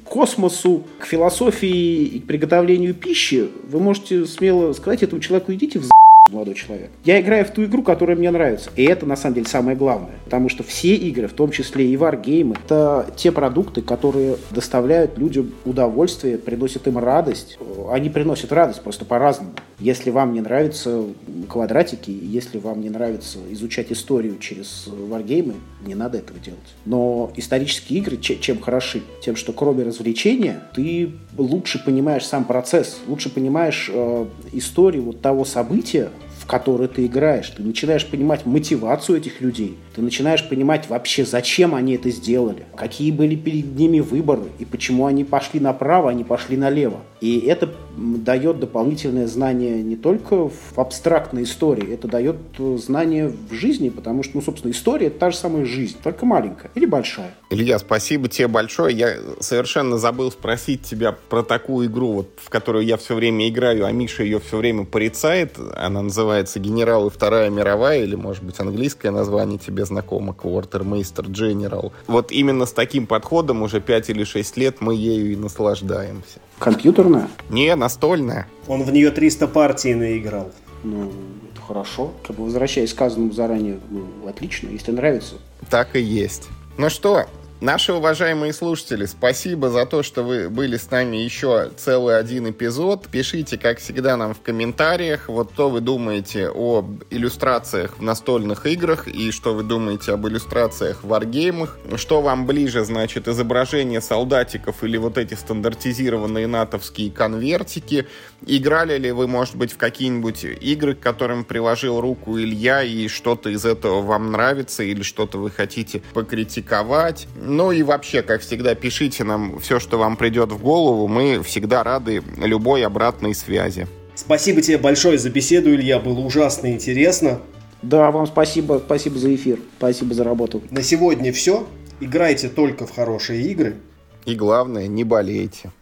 к космосу, к философии и к приготовлению пищи, вы можете смело сказать этому человеку, идите в молодой человек. Я играю в ту игру, которая мне нравится. И это, на самом деле, самое главное. Потому что все игры, в том числе и варгеймы, это те продукты, которые доставляют людям удовольствие, приносят им радость. Они приносят радость просто по-разному. Если вам не нравятся квадратики, если вам не нравится изучать историю через варгеймы, не надо этого делать. Но исторические игры чем хороши? Тем, что кроме развлечения, ты лучше понимаешь сам процесс, лучше понимаешь э, историю вот того события, которой ты играешь. Ты начинаешь понимать мотивацию этих людей. Ты начинаешь понимать вообще, зачем они это сделали. Какие были перед ними выборы. И почему они пошли направо, а не пошли налево. И это дает дополнительное знание не только в абстрактной истории, это дает э, знание в жизни, потому что, ну, собственно, история — это та же самая жизнь, только маленькая или большая. Илья, спасибо тебе большое. Я совершенно забыл спросить тебя про такую игру, вот, в которую я все время играю, а Миша ее все время порицает. Она называется «Генерал и Вторая мировая», или, может быть, английское название тебе знакомо, «Quartermaster General». Вот именно с таким подходом уже 5 или 6 лет мы ею и наслаждаемся. Компьютерная? Не, настольная. Он в нее 300 партий наиграл. Ну, это хорошо. Как бы возвращаясь к сказанному заранее, ну, отлично, если нравится. Так и есть. Ну что, Наши уважаемые слушатели, спасибо за то, что вы были с нами еще целый один эпизод. Пишите, как всегда, нам в комментариях, вот что вы думаете об иллюстрациях в настольных играх и что вы думаете об иллюстрациях в варгеймах. Что вам ближе, значит, изображение солдатиков или вот эти стандартизированные натовские конвертики. Играли ли вы, может быть, в какие-нибудь игры, к которым приложил руку Илья, и что-то из этого вам нравится или что-то вы хотите покритиковать? Ну и вообще, как всегда, пишите нам все, что вам придет в голову. Мы всегда рады любой обратной связи. Спасибо тебе большое за беседу, Илья. Было ужасно интересно. Да, вам спасибо. Спасибо за эфир. Спасибо за работу. На сегодня все. Играйте только в хорошие игры. И главное, не болейте.